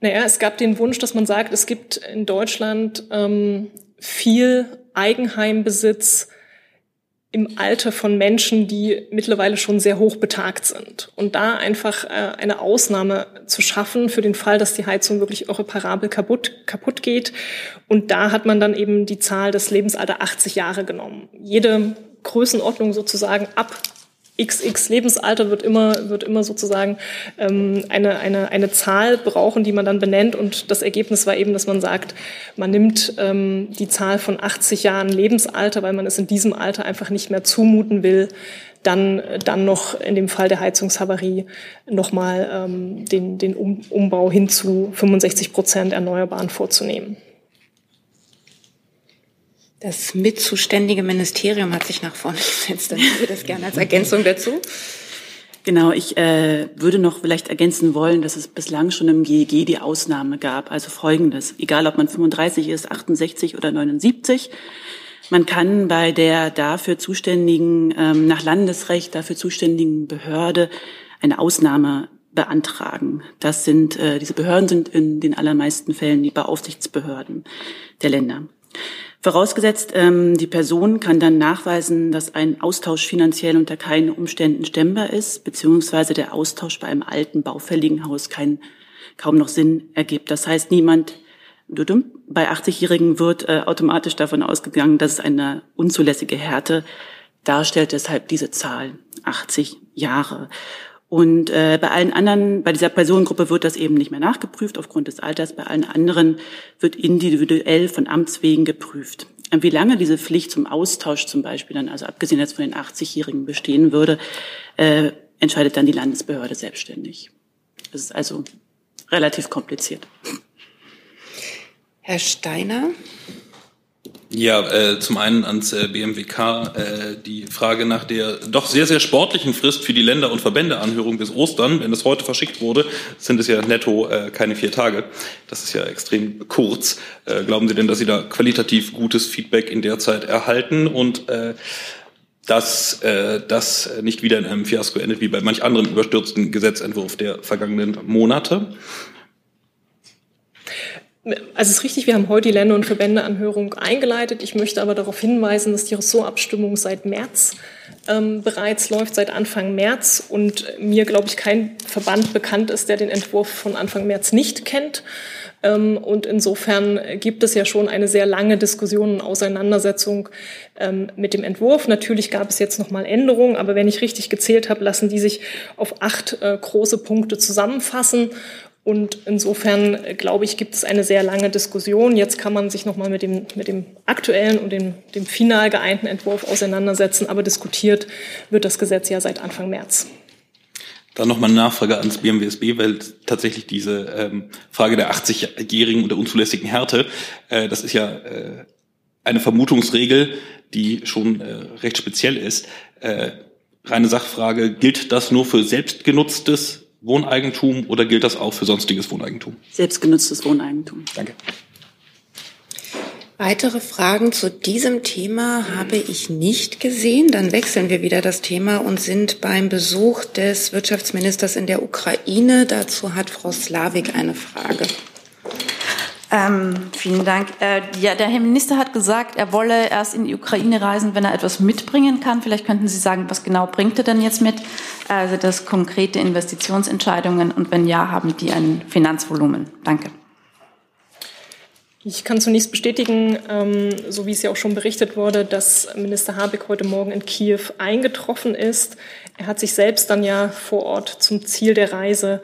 Naja, es gab den Wunsch, dass man sagt, es gibt in Deutschland ähm, viel Eigenheimbesitz im Alter von Menschen, die mittlerweile schon sehr hoch betagt sind. Und da einfach äh, eine Ausnahme zu schaffen für den Fall, dass die Heizung wirklich irreparabel kaputt, kaputt geht. Und da hat man dann eben die Zahl des Lebensalter 80 Jahre genommen. Jede Größenordnung sozusagen ab XX Lebensalter wird immer, wird immer sozusagen ähm, eine, eine, eine Zahl brauchen, die man dann benennt. Und das Ergebnis war eben, dass man sagt, man nimmt ähm, die Zahl von 80 Jahren Lebensalter, weil man es in diesem Alter einfach nicht mehr zumuten will, dann, dann noch in dem Fall der Heizungshavarie nochmal ähm, den, den Umbau hin zu 65 Prozent Erneuerbaren vorzunehmen. Das mitzuständige Ministerium hat sich nach vorne [LAUGHS] gesetzt. Dann würde das gerne als Ergänzung dazu. Genau, ich äh, würde noch vielleicht ergänzen wollen, dass es bislang schon im GEG die Ausnahme gab. Also folgendes, egal ob man 35 ist, 68 oder 79, man kann bei der dafür zuständigen, ähm, nach Landesrecht dafür zuständigen Behörde eine Ausnahme beantragen. Das sind, äh, diese Behörden sind in den allermeisten Fällen die Beaufsichtsbehörden der Länder. Vorausgesetzt, ähm, die Person kann dann nachweisen, dass ein Austausch finanziell unter keinen Umständen stemmbar ist, beziehungsweise der Austausch bei einem alten, baufälligen Haus kein, kaum noch Sinn ergibt. Das heißt, niemand bei 80-Jährigen wird äh, automatisch davon ausgegangen, dass es eine unzulässige Härte darstellt, deshalb diese Zahl 80 Jahre. Und äh, bei allen anderen, bei dieser Personengruppe wird das eben nicht mehr nachgeprüft aufgrund des Alters. Bei allen anderen wird individuell von Amts wegen geprüft. Und wie lange diese Pflicht zum Austausch zum Beispiel dann, also abgesehen jetzt von den 80-Jährigen bestehen würde, äh, entscheidet dann die Landesbehörde selbstständig. Das ist also relativ kompliziert. Herr Steiner? Ja, äh, zum einen ans äh, BMWK äh, die Frage nach der doch sehr, sehr sportlichen Frist für die Länder- und Verbändeanhörung bis Ostern. Wenn das heute verschickt wurde, sind es ja netto äh, keine vier Tage. Das ist ja extrem kurz. Äh, glauben Sie denn, dass Sie da qualitativ gutes Feedback in der Zeit erhalten und äh, dass äh, das nicht wieder in einem Fiasko endet wie bei manch anderem überstürzten Gesetzentwurf der vergangenen Monate? Also es ist richtig, wir haben heute die Länder- und Verbändeanhörung eingeleitet. Ich möchte aber darauf hinweisen, dass die Ressortabstimmung seit März ähm, bereits läuft, seit Anfang März. Und mir, glaube ich, kein Verband bekannt ist, der den Entwurf von Anfang März nicht kennt. Ähm, und insofern gibt es ja schon eine sehr lange Diskussion und Auseinandersetzung ähm, mit dem Entwurf. Natürlich gab es jetzt noch mal Änderungen, aber wenn ich richtig gezählt habe, lassen die sich auf acht äh, große Punkte zusammenfassen. Und insofern, glaube ich, gibt es eine sehr lange Diskussion. Jetzt kann man sich nochmal mit dem, mit dem aktuellen und dem, dem final geeinten Entwurf auseinandersetzen. Aber diskutiert wird das Gesetz ja seit Anfang März. Dann nochmal eine Nachfrage ans BMWSB, weil tatsächlich diese ähm, Frage der 80-Jährigen und der unzulässigen Härte, äh, das ist ja äh, eine Vermutungsregel, die schon äh, recht speziell ist. Äh, reine Sachfrage, gilt das nur für selbstgenutztes Wohneigentum oder gilt das auch für sonstiges Wohneigentum? Selbstgenutztes Wohneigentum. Danke. Weitere Fragen zu diesem Thema habe ich nicht gesehen. Dann wechseln wir wieder das Thema und sind beim Besuch des Wirtschaftsministers in der Ukraine. Dazu hat Frau Slavik eine Frage. Ähm, vielen Dank. Äh, ja, der Herr Minister hat gesagt, er wolle erst in die Ukraine reisen, wenn er etwas mitbringen kann. Vielleicht könnten Sie sagen, was genau bringt er denn jetzt mit? Also das konkrete Investitionsentscheidungen und wenn ja, haben die ein Finanzvolumen? Danke. Ich kann zunächst bestätigen, ähm, so wie es ja auch schon berichtet wurde, dass Minister Habeck heute Morgen in Kiew eingetroffen ist. Er hat sich selbst dann ja vor Ort zum Ziel der Reise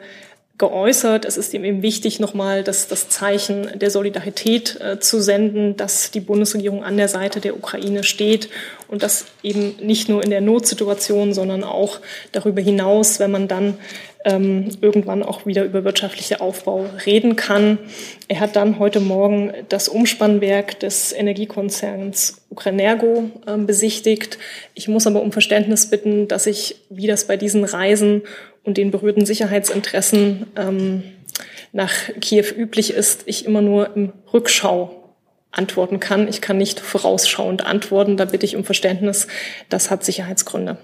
geäußert. Es ist ihm eben wichtig, nochmal das, das Zeichen der Solidarität äh, zu senden, dass die Bundesregierung an der Seite der Ukraine steht und das eben nicht nur in der Notsituation, sondern auch darüber hinaus, wenn man dann ähm, irgendwann auch wieder über wirtschaftliche Aufbau reden kann. Er hat dann heute Morgen das Umspannwerk des Energiekonzerns Ukrainergo äh, besichtigt. Ich muss aber um Verständnis bitten, dass ich, wie das bei diesen Reisen und den berührten Sicherheitsinteressen ähm, nach Kiew üblich ist, ich immer nur im Rückschau antworten kann. Ich kann nicht vorausschauend antworten. Da bitte ich um Verständnis. Das hat Sicherheitsgründe.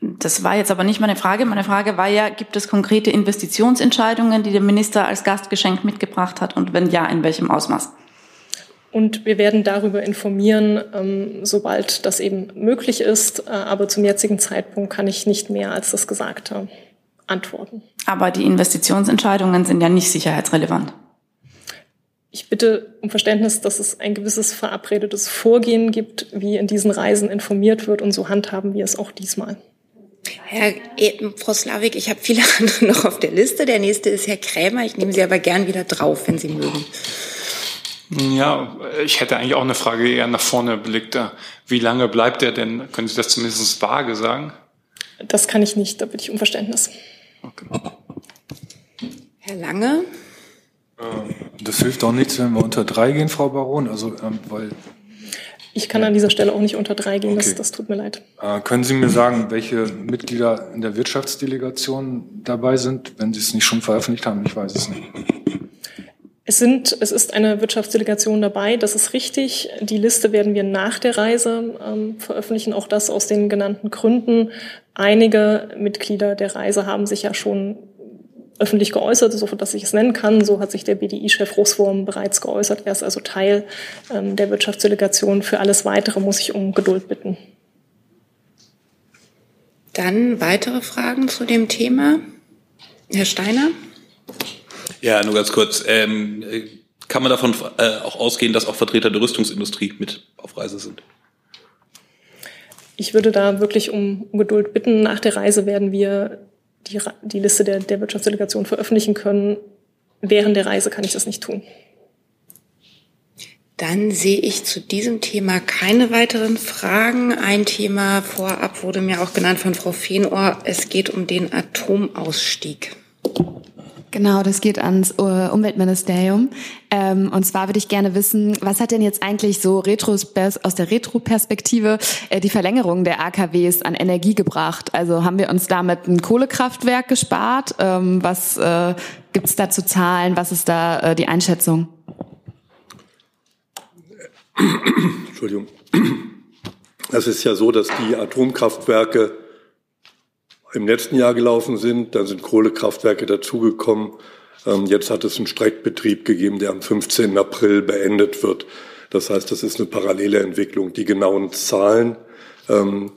Das war jetzt aber nicht meine Frage. Meine Frage war ja, gibt es konkrete Investitionsentscheidungen, die der Minister als Gastgeschenk mitgebracht hat? Und wenn ja, in welchem Ausmaß? Und wir werden darüber informieren, ähm, sobald das eben möglich ist. Äh, aber zum jetzigen Zeitpunkt kann ich nicht mehr als das Gesagte antworten. Aber die Investitionsentscheidungen sind ja nicht sicherheitsrelevant. Ich bitte um Verständnis, dass es ein gewisses verabredetes Vorgehen gibt, wie in diesen Reisen informiert wird. Und so handhaben wir es auch diesmal. Herr e Frau Slavik, ich habe viele [LAUGHS] andere noch auf der Liste. Der nächste ist Herr Krämer. Ich nehme Sie aber gern wieder drauf, wenn Sie mögen. Ja, ich hätte eigentlich auch eine Frage eher nach vorne blickt. Wie lange bleibt er denn? Können Sie das zumindest vage sagen? Das kann ich nicht, da bitte ich um Verständnis. Herr Lange? Ähm, das hilft auch nichts, wenn wir unter drei gehen, Frau Baron. Also, ähm, weil ich kann an dieser Stelle auch nicht unter drei gehen, okay. das, das tut mir leid. Äh, können Sie mir sagen, welche Mitglieder in der Wirtschaftsdelegation dabei sind, wenn Sie es nicht schon veröffentlicht haben? Ich weiß es nicht. Es, sind, es ist eine Wirtschaftsdelegation dabei, das ist richtig. Die Liste werden wir nach der Reise ähm, veröffentlichen, auch das aus den genannten Gründen. Einige Mitglieder der Reise haben sich ja schon öffentlich geäußert, so dass ich es nennen kann. So hat sich der BDI-Chef Russwurm bereits geäußert. Er ist also Teil ähm, der Wirtschaftsdelegation. Für alles Weitere muss ich um Geduld bitten. Dann weitere Fragen zu dem Thema. Herr Steiner? Ja, nur ganz kurz. Ähm, kann man davon äh, auch ausgehen, dass auch Vertreter der Rüstungsindustrie mit auf Reise sind? Ich würde da wirklich um, Geduld bitten. Nach der Reise werden wir die, die Liste der, der Wirtschaftsdelegation veröffentlichen können. Während der Reise kann ich das nicht tun. Dann sehe ich zu diesem Thema keine weiteren Fragen. Ein Thema vorab wurde mir auch genannt von Frau Feenohr. Es geht um den Atomausstieg. Genau, das geht ans äh, Umweltministerium. Ähm, und zwar würde ich gerne wissen, was hat denn jetzt eigentlich so Retros aus der Retroperspektive äh, die Verlängerung der AKWs an Energie gebracht? Also haben wir uns damit ein Kohlekraftwerk gespart? Ähm, was äh, gibt es da zu Zahlen? Was ist da äh, die Einschätzung? Entschuldigung. Es ist ja so, dass die Atomkraftwerke im letzten Jahr gelaufen sind. Dann sind Kohlekraftwerke dazugekommen. Ähm, jetzt hat es einen Streckbetrieb gegeben, der am 15. April beendet wird. Das heißt, das ist eine parallele Entwicklung. Die genauen Zahlen, ähm,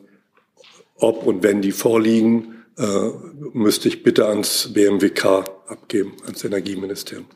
ob und wenn die vorliegen, äh, müsste ich bitte ans BMWK abgeben, ans Energieministerium.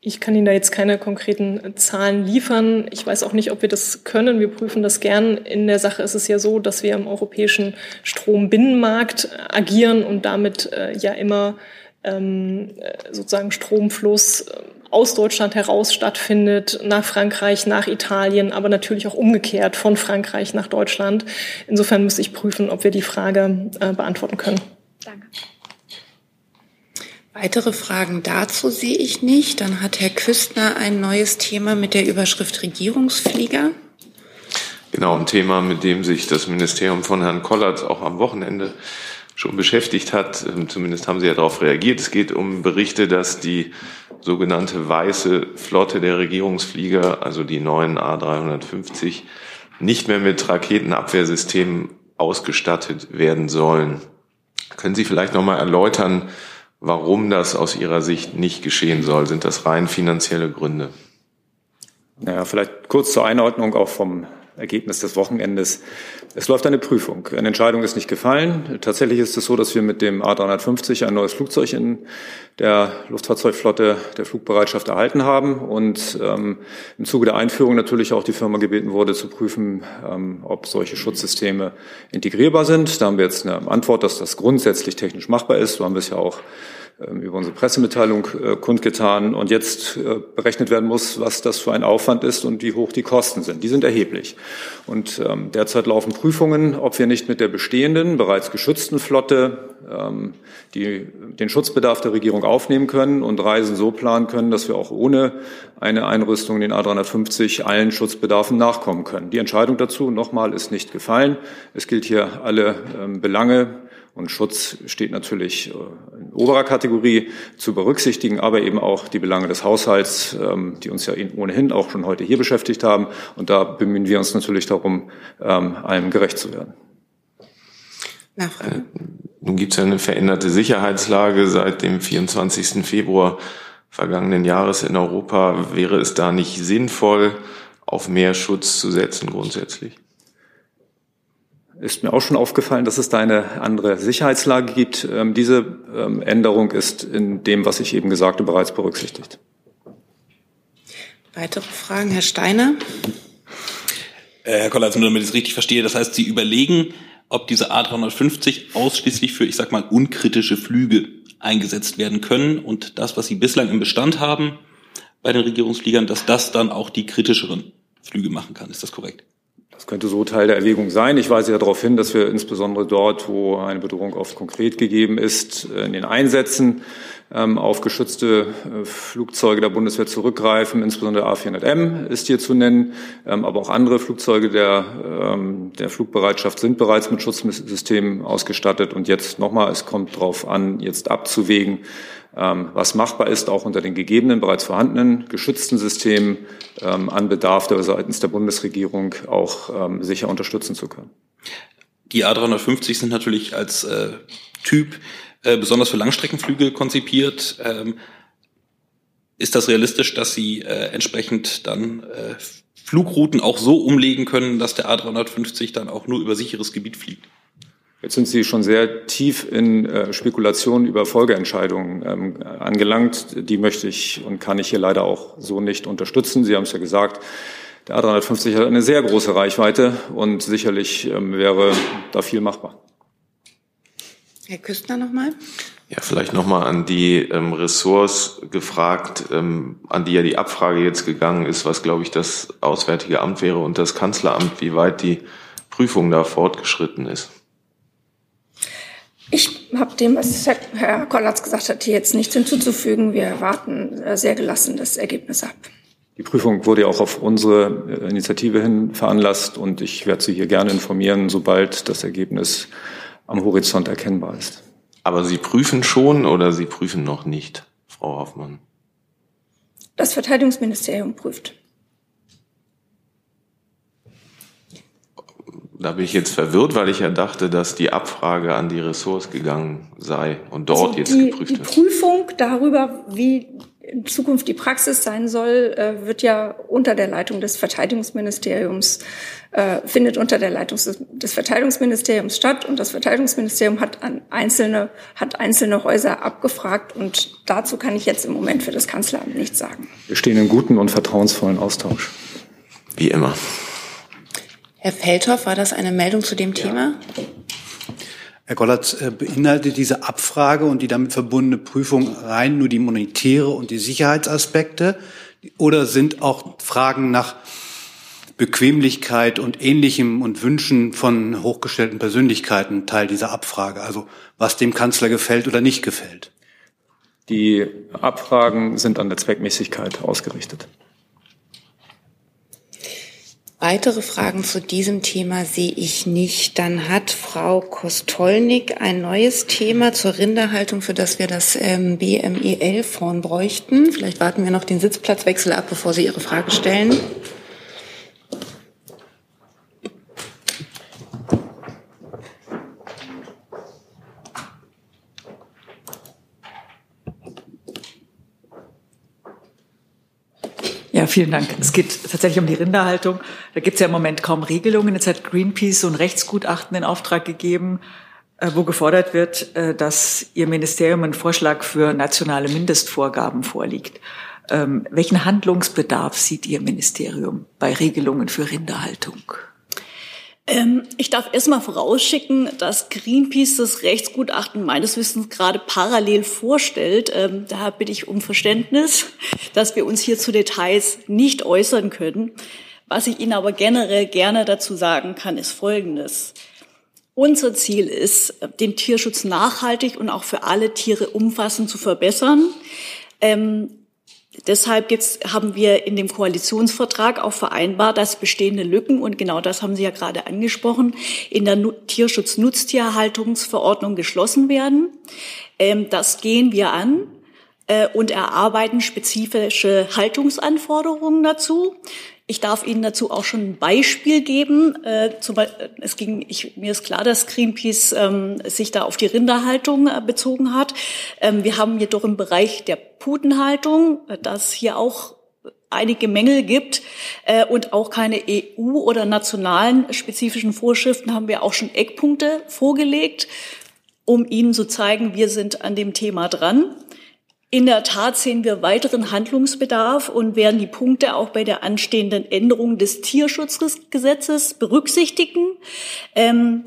Ich kann Ihnen da jetzt keine konkreten Zahlen liefern. Ich weiß auch nicht, ob wir das können. Wir prüfen das gern. In der Sache ist es ja so, dass wir im europäischen Strombinnenmarkt agieren und damit äh, ja immer ähm, sozusagen Stromfluss äh, aus Deutschland heraus stattfindet, nach Frankreich, nach Italien, aber natürlich auch umgekehrt von Frankreich nach Deutschland. Insofern müsste ich prüfen, ob wir die Frage äh, beantworten können. Danke. Weitere Fragen dazu sehe ich nicht. Dann hat Herr Küstner ein neues Thema mit der Überschrift Regierungsflieger. Genau, ein Thema, mit dem sich das Ministerium von Herrn Kollatz auch am Wochenende schon beschäftigt hat. Ähm, zumindest haben Sie ja darauf reagiert. Es geht um Berichte, dass die sogenannte weiße Flotte der Regierungsflieger, also die neuen A350, nicht mehr mit Raketenabwehrsystemen ausgestattet werden sollen. Können Sie vielleicht noch mal erläutern, warum das aus Ihrer Sicht nicht geschehen soll. Sind das rein finanzielle Gründe? Naja, vielleicht kurz zur Einordnung auch vom Ergebnis des Wochenendes. Es läuft eine Prüfung. Eine Entscheidung ist nicht gefallen. Tatsächlich ist es so, dass wir mit dem A350 ein neues Flugzeug in der Luftfahrzeugflotte der Flugbereitschaft erhalten haben und ähm, im Zuge der Einführung natürlich auch die Firma gebeten wurde zu prüfen, ähm, ob solche Schutzsysteme integrierbar sind. Da haben wir jetzt eine Antwort, dass das grundsätzlich technisch machbar ist. So haben wir es ja auch über unsere Pressemitteilung äh, kundgetan und jetzt äh, berechnet werden muss, was das für ein Aufwand ist und wie hoch die Kosten sind. Die sind erheblich. Und ähm, derzeit laufen Prüfungen, ob wir nicht mit der bestehenden, bereits geschützten Flotte ähm, die, den Schutzbedarf der Regierung aufnehmen können und Reisen so planen können, dass wir auch ohne eine Einrüstung in den A350 allen Schutzbedarfen nachkommen können. Die Entscheidung dazu, nochmal, ist nicht gefallen. Es gilt hier alle ähm, Belange und Schutz steht natürlich äh, in oberer Kategorie zu berücksichtigen, aber eben auch die Belange des Haushalts, ähm, die uns ja ohnehin auch schon heute hier beschäftigt haben. Und da bemühen wir uns natürlich darum, ähm, allem gerecht zu werden. Nachfrage. Äh, nun gibt es ja eine veränderte Sicherheitslage seit dem 24. Februar vergangenen Jahres in Europa. Wäre es da nicht sinnvoll, auf mehr Schutz zu setzen grundsätzlich? Ist mir auch schon aufgefallen, dass es da eine andere Sicherheitslage gibt. Ähm, diese ähm, Änderung ist in dem, was ich eben sagte, bereits berücksichtigt. Weitere Fragen, Herr Steiner? Äh, Herr Koller, damit ich es richtig verstehe, das heißt, Sie überlegen, ob diese A350 ausschließlich für, ich sag mal, unkritische Flüge eingesetzt werden können und das, was Sie bislang im Bestand haben bei den Regierungsfliegern, dass das dann auch die kritischeren Flüge machen kann. Ist das korrekt? Das könnte so Teil der Erwägung sein. Ich weise ja darauf hin, dass wir insbesondere dort, wo eine Bedrohung oft konkret gegeben ist, in den Einsätzen ähm, auf geschützte äh, Flugzeuge der Bundeswehr zurückgreifen. Insbesondere A400M ist hier zu nennen, ähm, aber auch andere Flugzeuge der, ähm, der Flugbereitschaft sind bereits mit Schutzsystemen ausgestattet. Und jetzt nochmal, es kommt darauf an, jetzt abzuwägen, was machbar ist, auch unter den gegebenen, bereits vorhandenen geschützten Systemen ähm, an Bedarf der seitens der Bundesregierung auch ähm, sicher unterstützen zu können. Die A350 sind natürlich als äh, Typ äh, besonders für Langstreckenflüge konzipiert. Ähm, ist das realistisch, dass Sie äh, entsprechend dann äh, Flugrouten auch so umlegen können, dass der A350 dann auch nur über sicheres Gebiet fliegt? Jetzt sind Sie schon sehr tief in äh, Spekulationen über Folgeentscheidungen ähm, angelangt. Die möchte ich und kann ich hier leider auch so nicht unterstützen. Sie haben es ja gesagt, der A350 hat eine sehr große Reichweite und sicherlich ähm, wäre da viel machbar. Herr Küstner nochmal. Ja, vielleicht nochmal an die ähm, Ressorts gefragt, ähm, an die ja die Abfrage jetzt gegangen ist, was, glaube ich, das Auswärtige Amt wäre und das Kanzleramt, wie weit die Prüfung da fortgeschritten ist. Ich habe dem, was Herr Kollatz gesagt hat, hier jetzt nichts hinzuzufügen. Wir warten äh, sehr gelassen das Ergebnis ab. Die Prüfung wurde ja auch auf unsere äh, Initiative hin veranlasst und ich werde Sie hier gerne informieren, sobald das Ergebnis am Horizont erkennbar ist. Aber Sie prüfen schon oder Sie prüfen noch nicht, Frau Hoffmann? Das Verteidigungsministerium prüft. Da bin ich jetzt verwirrt, weil ich ja dachte, dass die Abfrage an die Ressorts gegangen sei und dort also die, jetzt geprüft wird. Die Prüfung darüber, wie in Zukunft die Praxis sein soll, äh, wird ja unter der Leitung des Verteidigungsministeriums, äh, findet unter der Leitung des, des Verteidigungsministeriums statt. Und das Verteidigungsministerium hat an einzelne, hat einzelne Häuser abgefragt. Und dazu kann ich jetzt im Moment für das Kanzleramt nichts sagen. Wir stehen in guten und vertrauensvollen Austausch. Wie immer. Herr Feldhoff, war das eine Meldung zu dem Thema? Herr Gollatz, äh, beinhaltet diese Abfrage und die damit verbundene Prüfung rein nur die monetäre und die Sicherheitsaspekte? Oder sind auch Fragen nach Bequemlichkeit und Ähnlichem und Wünschen von hochgestellten Persönlichkeiten Teil dieser Abfrage? Also was dem Kanzler gefällt oder nicht gefällt? Die Abfragen sind an der Zweckmäßigkeit ausgerichtet. Weitere Fragen zu diesem Thema sehe ich nicht. Dann hat Frau Kostolnik ein neues Thema zur Rinderhaltung, für das wir das ähm, BMEL-Fonds bräuchten. Vielleicht warten wir noch den Sitzplatzwechsel ab, bevor Sie Ihre Frage stellen. Ja, vielen Dank. Es geht tatsächlich um die Rinderhaltung. Da gibt es ja im Moment kaum Regelungen. Jetzt hat Greenpeace so ein Rechtsgutachten in Auftrag gegeben, äh, wo gefordert wird, äh, dass Ihr Ministerium einen Vorschlag für nationale Mindestvorgaben vorliegt. Ähm, welchen Handlungsbedarf sieht Ihr Ministerium bei Regelungen für Rinderhaltung? Ähm, ich darf erstmal vorausschicken, dass Greenpeace das Rechtsgutachten meines Wissens gerade parallel vorstellt. Ähm, daher bitte ich um Verständnis, [LAUGHS] dass wir uns hier zu Details nicht äußern können. Was ich Ihnen aber generell gerne dazu sagen kann, ist Folgendes. Unser Ziel ist, den Tierschutz nachhaltig und auch für alle Tiere umfassend zu verbessern. Ähm, Deshalb haben wir in dem Koalitionsvertrag auch vereinbart, dass bestehende Lücken, und genau das haben Sie ja gerade angesprochen, in der Tierschutz-Nutztierhaltungsverordnung geschlossen werden. Ähm, das gehen wir an äh, und erarbeiten spezifische Haltungsanforderungen dazu. Ich darf Ihnen dazu auch schon ein Beispiel geben. Äh, Beispiel, es ging, ich, mir ist klar, dass Greenpeace ähm, sich da auf die Rinderhaltung äh, bezogen hat. Ähm, wir haben jedoch im Bereich der Putenhaltung, äh, dass hier auch einige Mängel gibt äh, und auch keine EU- oder nationalen spezifischen Vorschriften, haben wir auch schon Eckpunkte vorgelegt, um Ihnen zu zeigen, wir sind an dem Thema dran. In der Tat sehen wir weiteren Handlungsbedarf und werden die Punkte auch bei der anstehenden Änderung des Tierschutzgesetzes berücksichtigen. Ähm,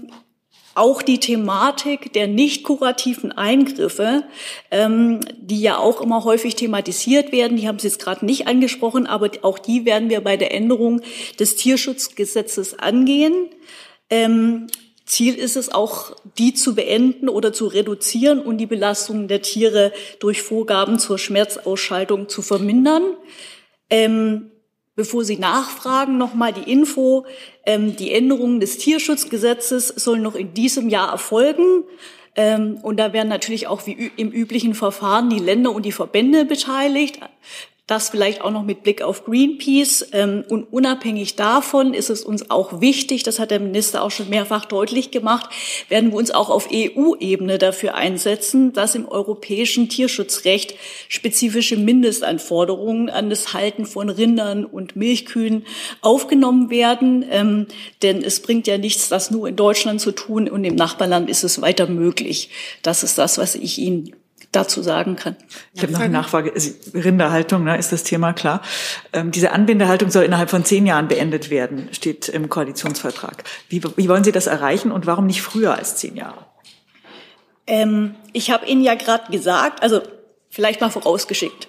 auch die Thematik der nicht kurativen Eingriffe, ähm, die ja auch immer häufig thematisiert werden, die haben Sie jetzt gerade nicht angesprochen, aber auch die werden wir bei der Änderung des Tierschutzgesetzes angehen. Ähm, Ziel ist es auch, die zu beenden oder zu reduzieren und die Belastungen der Tiere durch Vorgaben zur Schmerzausschaltung zu vermindern. Ähm, bevor Sie nachfragen, nochmal die Info. Ähm, die Änderungen des Tierschutzgesetzes sollen noch in diesem Jahr erfolgen. Ähm, und da werden natürlich auch wie im üblichen Verfahren die Länder und die Verbände beteiligt. Das vielleicht auch noch mit Blick auf Greenpeace. Ähm, und unabhängig davon ist es uns auch wichtig, das hat der Minister auch schon mehrfach deutlich gemacht, werden wir uns auch auf EU-Ebene dafür einsetzen, dass im europäischen Tierschutzrecht spezifische Mindestanforderungen an das Halten von Rindern und Milchkühen aufgenommen werden. Ähm, denn es bringt ja nichts, das nur in Deutschland zu tun und im Nachbarland ist es weiter möglich. Das ist das, was ich Ihnen dazu sagen kann. Ich habe noch eine Nachfrage. Rinderhaltung ne, ist das Thema klar. Ähm, diese Anbindehaltung soll innerhalb von zehn Jahren beendet werden, steht im Koalitionsvertrag. Wie, wie wollen Sie das erreichen und warum nicht früher als zehn Jahre? Ähm, ich habe Ihnen ja gerade gesagt, also vielleicht mal vorausgeschickt.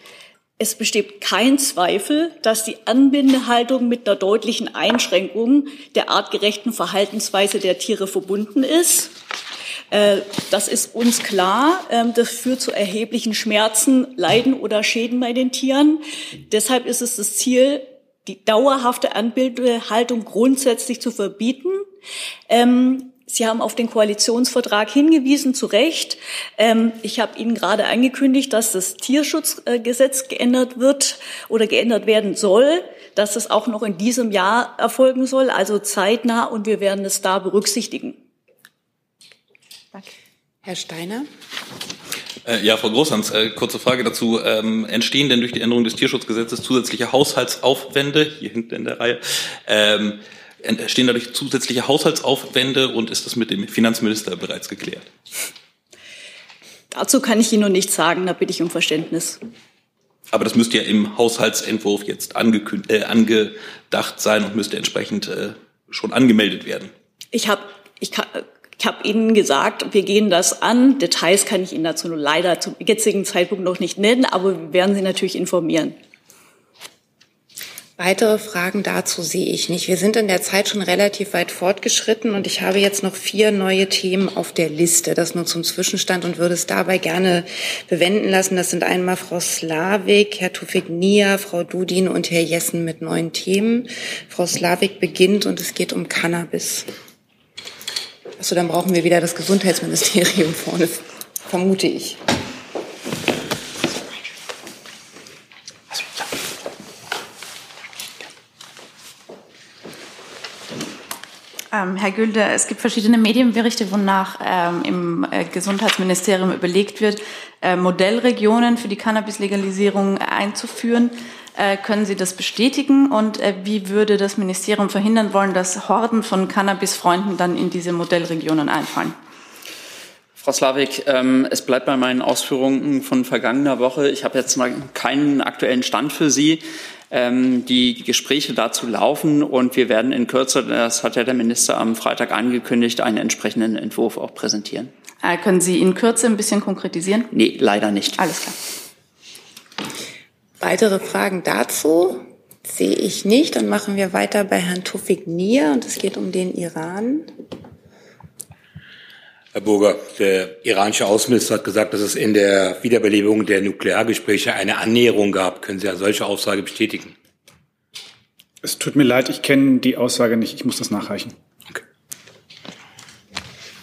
Es besteht kein Zweifel, dass die Anbindehaltung mit einer deutlichen Einschränkung der artgerechten Verhaltensweise der Tiere verbunden ist. Äh, das ist uns klar. Ähm, das führt zu erheblichen Schmerzen, Leiden oder Schäden bei den Tieren. Deshalb ist es das Ziel, die dauerhafte Anbindehaltung grundsätzlich zu verbieten. Ähm, Sie haben auf den Koalitionsvertrag hingewiesen, zu Recht. Ähm, ich habe Ihnen gerade angekündigt, dass das Tierschutzgesetz geändert wird oder geändert werden soll, dass es auch noch in diesem Jahr erfolgen soll, also zeitnah, und wir werden es da berücksichtigen. Herr Steiner. Äh, ja, Frau Großhans, äh, kurze Frage dazu. Ähm, entstehen denn durch die Änderung des Tierschutzgesetzes zusätzliche Haushaltsaufwände, hier hinten in der Reihe, ähm, entstehen dadurch zusätzliche Haushaltsaufwände und ist das mit dem Finanzminister bereits geklärt? Dazu kann ich Ihnen noch nichts sagen, da bitte ich um Verständnis. Aber das müsste ja im Haushaltsentwurf jetzt äh, angedacht sein und müsste entsprechend äh, schon angemeldet werden. Ich habe ich kann, ich habe Ihnen gesagt, wir gehen das an. Details kann ich Ihnen dazu nur leider zum jetzigen Zeitpunkt noch nicht nennen, aber wir werden Sie natürlich informieren. Weitere Fragen dazu sehe ich nicht. Wir sind in der Zeit schon relativ weit fortgeschritten und ich habe jetzt noch vier neue Themen auf der Liste. Das nur zum Zwischenstand und würde es dabei gerne bewenden lassen. Das sind einmal Frau Slavik, Herr Tufik Nia, Frau Dudin und Herr Jessen mit neuen Themen. Frau Slavik beginnt und es geht um Cannabis. Achso, dann brauchen wir wieder das Gesundheitsministerium vorne, vermute ich. Ähm, Herr Gülde, es gibt verschiedene Medienberichte, wonach ähm, im äh, Gesundheitsministerium überlegt wird, äh, Modellregionen für die Cannabis-Legalisierung einzuführen. Äh, können Sie das bestätigen? Und äh, wie würde das Ministerium verhindern wollen, dass Horden von Cannabis-Freunden dann in diese Modellregionen einfallen? Frau Slavik, ähm, es bleibt bei meinen Ausführungen von vergangener Woche. Ich habe jetzt mal keinen aktuellen Stand für Sie. Ähm, die Gespräche dazu laufen und wir werden in Kürze, das hat ja der Minister am Freitag angekündigt, einen entsprechenden Entwurf auch präsentieren. Äh, können Sie in Kürze ein bisschen konkretisieren? Nee, leider nicht. Alles klar. Weitere Fragen dazu sehe ich nicht. Dann machen wir weiter bei Herrn Tufik Nia und es geht um den Iran. Herr Burger, der iranische Außenminister hat gesagt, dass es in der Wiederbelebung der Nukleargespräche eine Annäherung gab. Können Sie eine solche Aussage bestätigen? Es tut mir leid, ich kenne die Aussage nicht. Ich muss das nachreichen.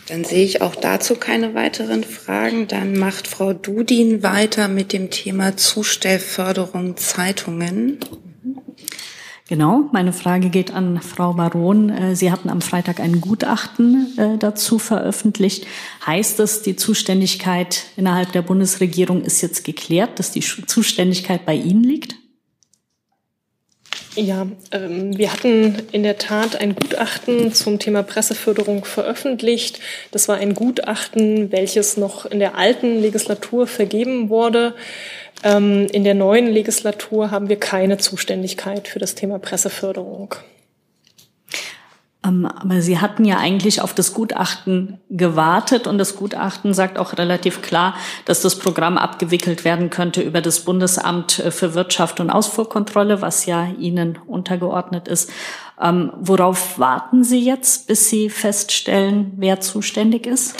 Dann sehe ich auch dazu keine weiteren Fragen. Dann macht Frau Dudin weiter mit dem Thema Zustellförderung Zeitungen. Genau, meine Frage geht an Frau Baron. Äh, Sie hatten am Freitag ein Gutachten äh, dazu veröffentlicht. Heißt das, die Zuständigkeit innerhalb der Bundesregierung ist jetzt geklärt, dass die Zuständigkeit bei Ihnen liegt? Ja, ähm, wir hatten in der Tat ein Gutachten zum Thema Presseförderung veröffentlicht. Das war ein Gutachten, welches noch in der alten Legislatur vergeben wurde. Ähm, in der neuen Legislatur haben wir keine Zuständigkeit für das Thema Presseförderung. Ähm, aber Sie hatten ja eigentlich auf das Gutachten gewartet und das Gutachten sagt auch relativ klar, dass das Programm abgewickelt werden könnte über das Bundesamt äh, für Wirtschaft und Ausfuhrkontrolle, was ja Ihnen untergeordnet ist. Ähm, worauf warten Sie jetzt, bis Sie feststellen, wer zuständig ist?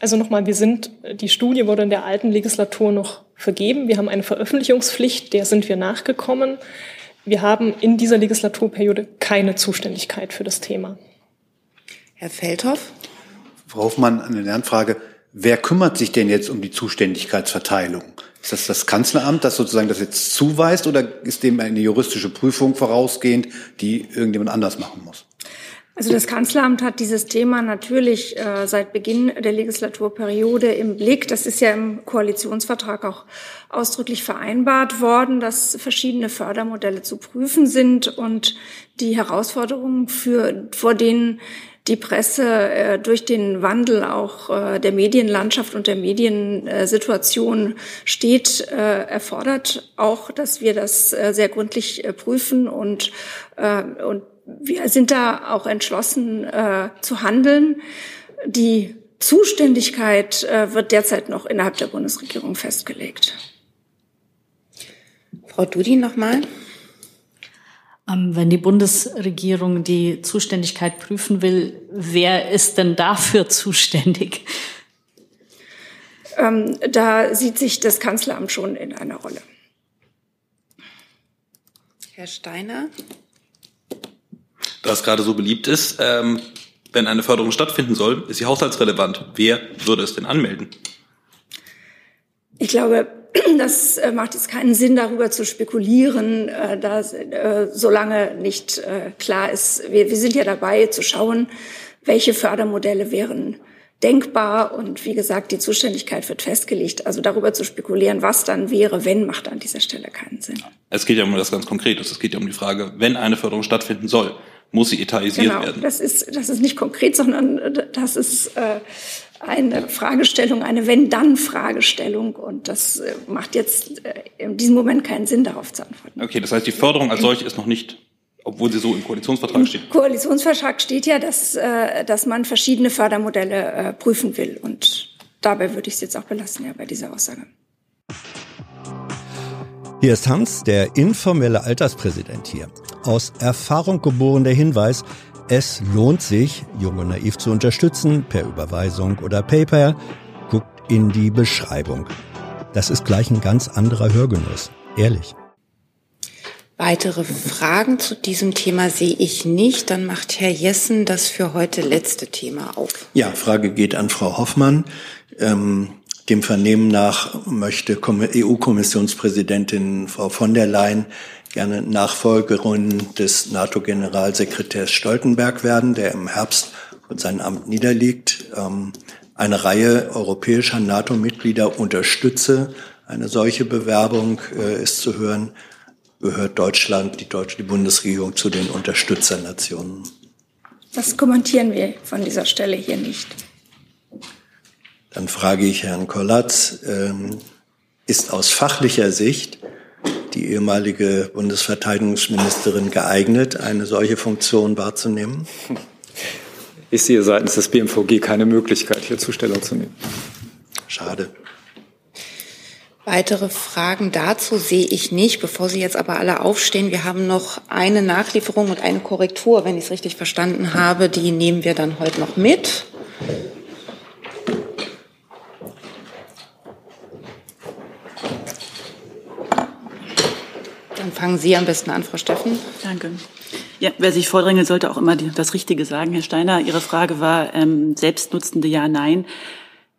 Also nochmal, wir sind, die Studie wurde in der alten Legislatur noch vergeben. Wir haben eine Veröffentlichungspflicht, der sind wir nachgekommen. Wir haben in dieser Legislaturperiode keine Zuständigkeit für das Thema. Herr Feldhoff? Frau Hoffmann, eine Lernfrage. Wer kümmert sich denn jetzt um die Zuständigkeitsverteilung? Ist das das Kanzleramt, das sozusagen das jetzt zuweist oder ist dem eine juristische Prüfung vorausgehend, die irgendjemand anders machen muss? Also das Kanzleramt hat dieses Thema natürlich äh, seit Beginn der Legislaturperiode im Blick. Das ist ja im Koalitionsvertrag auch ausdrücklich vereinbart worden, dass verschiedene Fördermodelle zu prüfen sind und die Herausforderungen, für, vor denen die Presse äh, durch den Wandel auch äh, der Medienlandschaft und der Mediensituation steht, äh, erfordert auch, dass wir das äh, sehr gründlich äh, prüfen und, und wir sind da auch entschlossen äh, zu handeln. Die Zuständigkeit äh, wird derzeit noch innerhalb der Bundesregierung festgelegt. Frau Dudi nochmal. Ähm, wenn die Bundesregierung die Zuständigkeit prüfen will, wer ist denn dafür [LAUGHS] zuständig? Ähm, da sieht sich das Kanzleramt schon in einer Rolle. Herr Steiner. Da es gerade so beliebt ist, ähm, wenn eine Förderung stattfinden soll, ist sie haushaltsrelevant. Wer würde es denn anmelden? Ich glaube, [CLEARS THROAT] das äh, macht jetzt keinen Sinn, darüber zu spekulieren, äh, da, äh, solange nicht äh, klar ist. Wir, wir sind ja dabei zu schauen, welche Fördermodelle wären denkbar. Und wie gesagt, die Zuständigkeit wird festgelegt. Also darüber zu spekulieren, was dann wäre, wenn, macht an dieser Stelle keinen Sinn. Es geht ja um das ganz Konkretes. Es geht ja um die Frage, wenn eine Förderung stattfinden soll, muss sie etatisiert genau, werden. Das ist, das ist nicht konkret, sondern das ist äh, eine Fragestellung, eine Wenn-Dann-Fragestellung. Und das äh, macht jetzt äh, in diesem Moment keinen Sinn, darauf zu antworten. Okay, das heißt, die Förderung als solche ist noch nicht obwohl sie so im Koalitionsvertrag steht. Im Koalitionsvertrag steht ja, dass, äh, dass man verschiedene Fördermodelle äh, prüfen will. Und dabei würde ich es jetzt auch belassen, ja, bei dieser Aussage. Hier ist Hans, der informelle Alterspräsident hier. Aus Erfahrung geboren der Hinweis, es lohnt sich, Jung und Naiv zu unterstützen, per Überweisung oder PayPal. Guckt in die Beschreibung. Das ist gleich ein ganz anderer Hörgenuss. Ehrlich. Weitere Fragen zu diesem Thema sehe ich nicht. Dann macht Herr Jessen das für heute letzte Thema auf. Ja, Frage geht an Frau Hoffmann. Ähm, dem Vernehmen nach möchte EU-Kommissionspräsidentin Frau von der Leyen gerne Nachfolgerin des NATO-Generalsekretärs Stoltenberg werden, der im Herbst von seinem Amt niederliegt. Ähm, eine Reihe europäischer NATO-Mitglieder unterstütze eine solche Bewerbung, äh, ist zu hören gehört Deutschland, die deutsche die Bundesregierung zu den Unterstützernationen. Das kommentieren wir von dieser Stelle hier nicht. Dann frage ich Herrn Kollatz, ähm, ist aus fachlicher Sicht die ehemalige Bundesverteidigungsministerin geeignet, eine solche Funktion wahrzunehmen? [LAUGHS] Ich sehe seitens des BMVG keine Möglichkeit, hier Zustellung zu nehmen. Schade. Weitere Fragen dazu sehe ich nicht. Bevor Sie jetzt aber alle aufstehen, wir haben noch eine Nachlieferung und eine Korrektur, wenn ich es richtig verstanden habe. Die nehmen wir dann heute noch mit. Dann fangen Sie am besten an, Frau Steffen. Danke. Ja, wer sich vordrängeln, sollte auch immer das Richtige sagen. Herr Steiner, Ihre Frage war ähm, selbstnutzende Ja, Nein.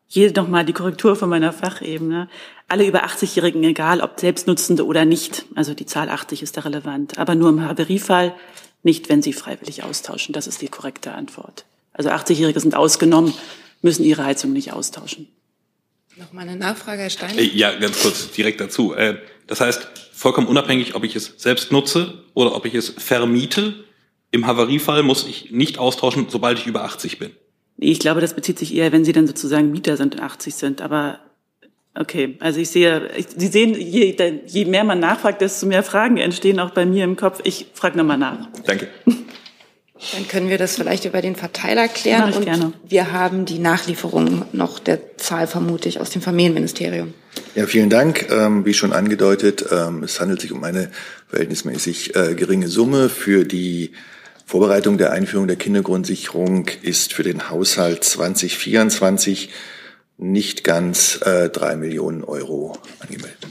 Hier nochmal die Korrektur von meiner Fachebene alle über 80-Jährigen, egal ob Selbstnutzende oder nicht, also die Zahl 80 ist da relevant, aber nur im Haveriefall, nicht wenn sie freiwillig austauschen. Das ist die korrekte Antwort. Also 80-Jährige sind ausgenommen, müssen ihre Heizung nicht austauschen. Noch mal eine Nachfrage, Herr Stein. Äh, ja, ganz kurz direkt dazu. Äh, das heißt, vollkommen unabhängig, ob ich es selbst nutze oder ob ich es vermiete, im Havariefall muss ich nicht austauschen, sobald ich über 80 bin. Ich glaube, das bezieht sich eher, wenn Sie dann sozusagen Mieter sind und 80 sind. Aber Okay, also ich sehe, ich, Sie sehen, je, je mehr man nachfragt, desto mehr Fragen entstehen auch bei mir im Kopf. Ich frage nochmal nach. Danke. [LAUGHS] Dann können wir das vielleicht über den Verteiler klären. Mach ich und gerne. wir haben die Nachlieferung noch der Zahl, vermute ich, aus dem Familienministerium. Ja, vielen Dank. Ähm, wie schon angedeutet, ähm, es handelt sich um eine verhältnismäßig äh, geringe Summe. Für die Vorbereitung der Einführung der Kindergrundsicherung ist für den Haushalt 2024 nicht ganz äh, drei Millionen Euro angemeldet.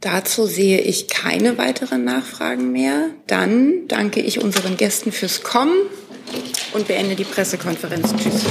Dazu sehe ich keine weiteren Nachfragen mehr. Dann danke ich unseren Gästen fürs Kommen und beende die Pressekonferenz. Tschüss.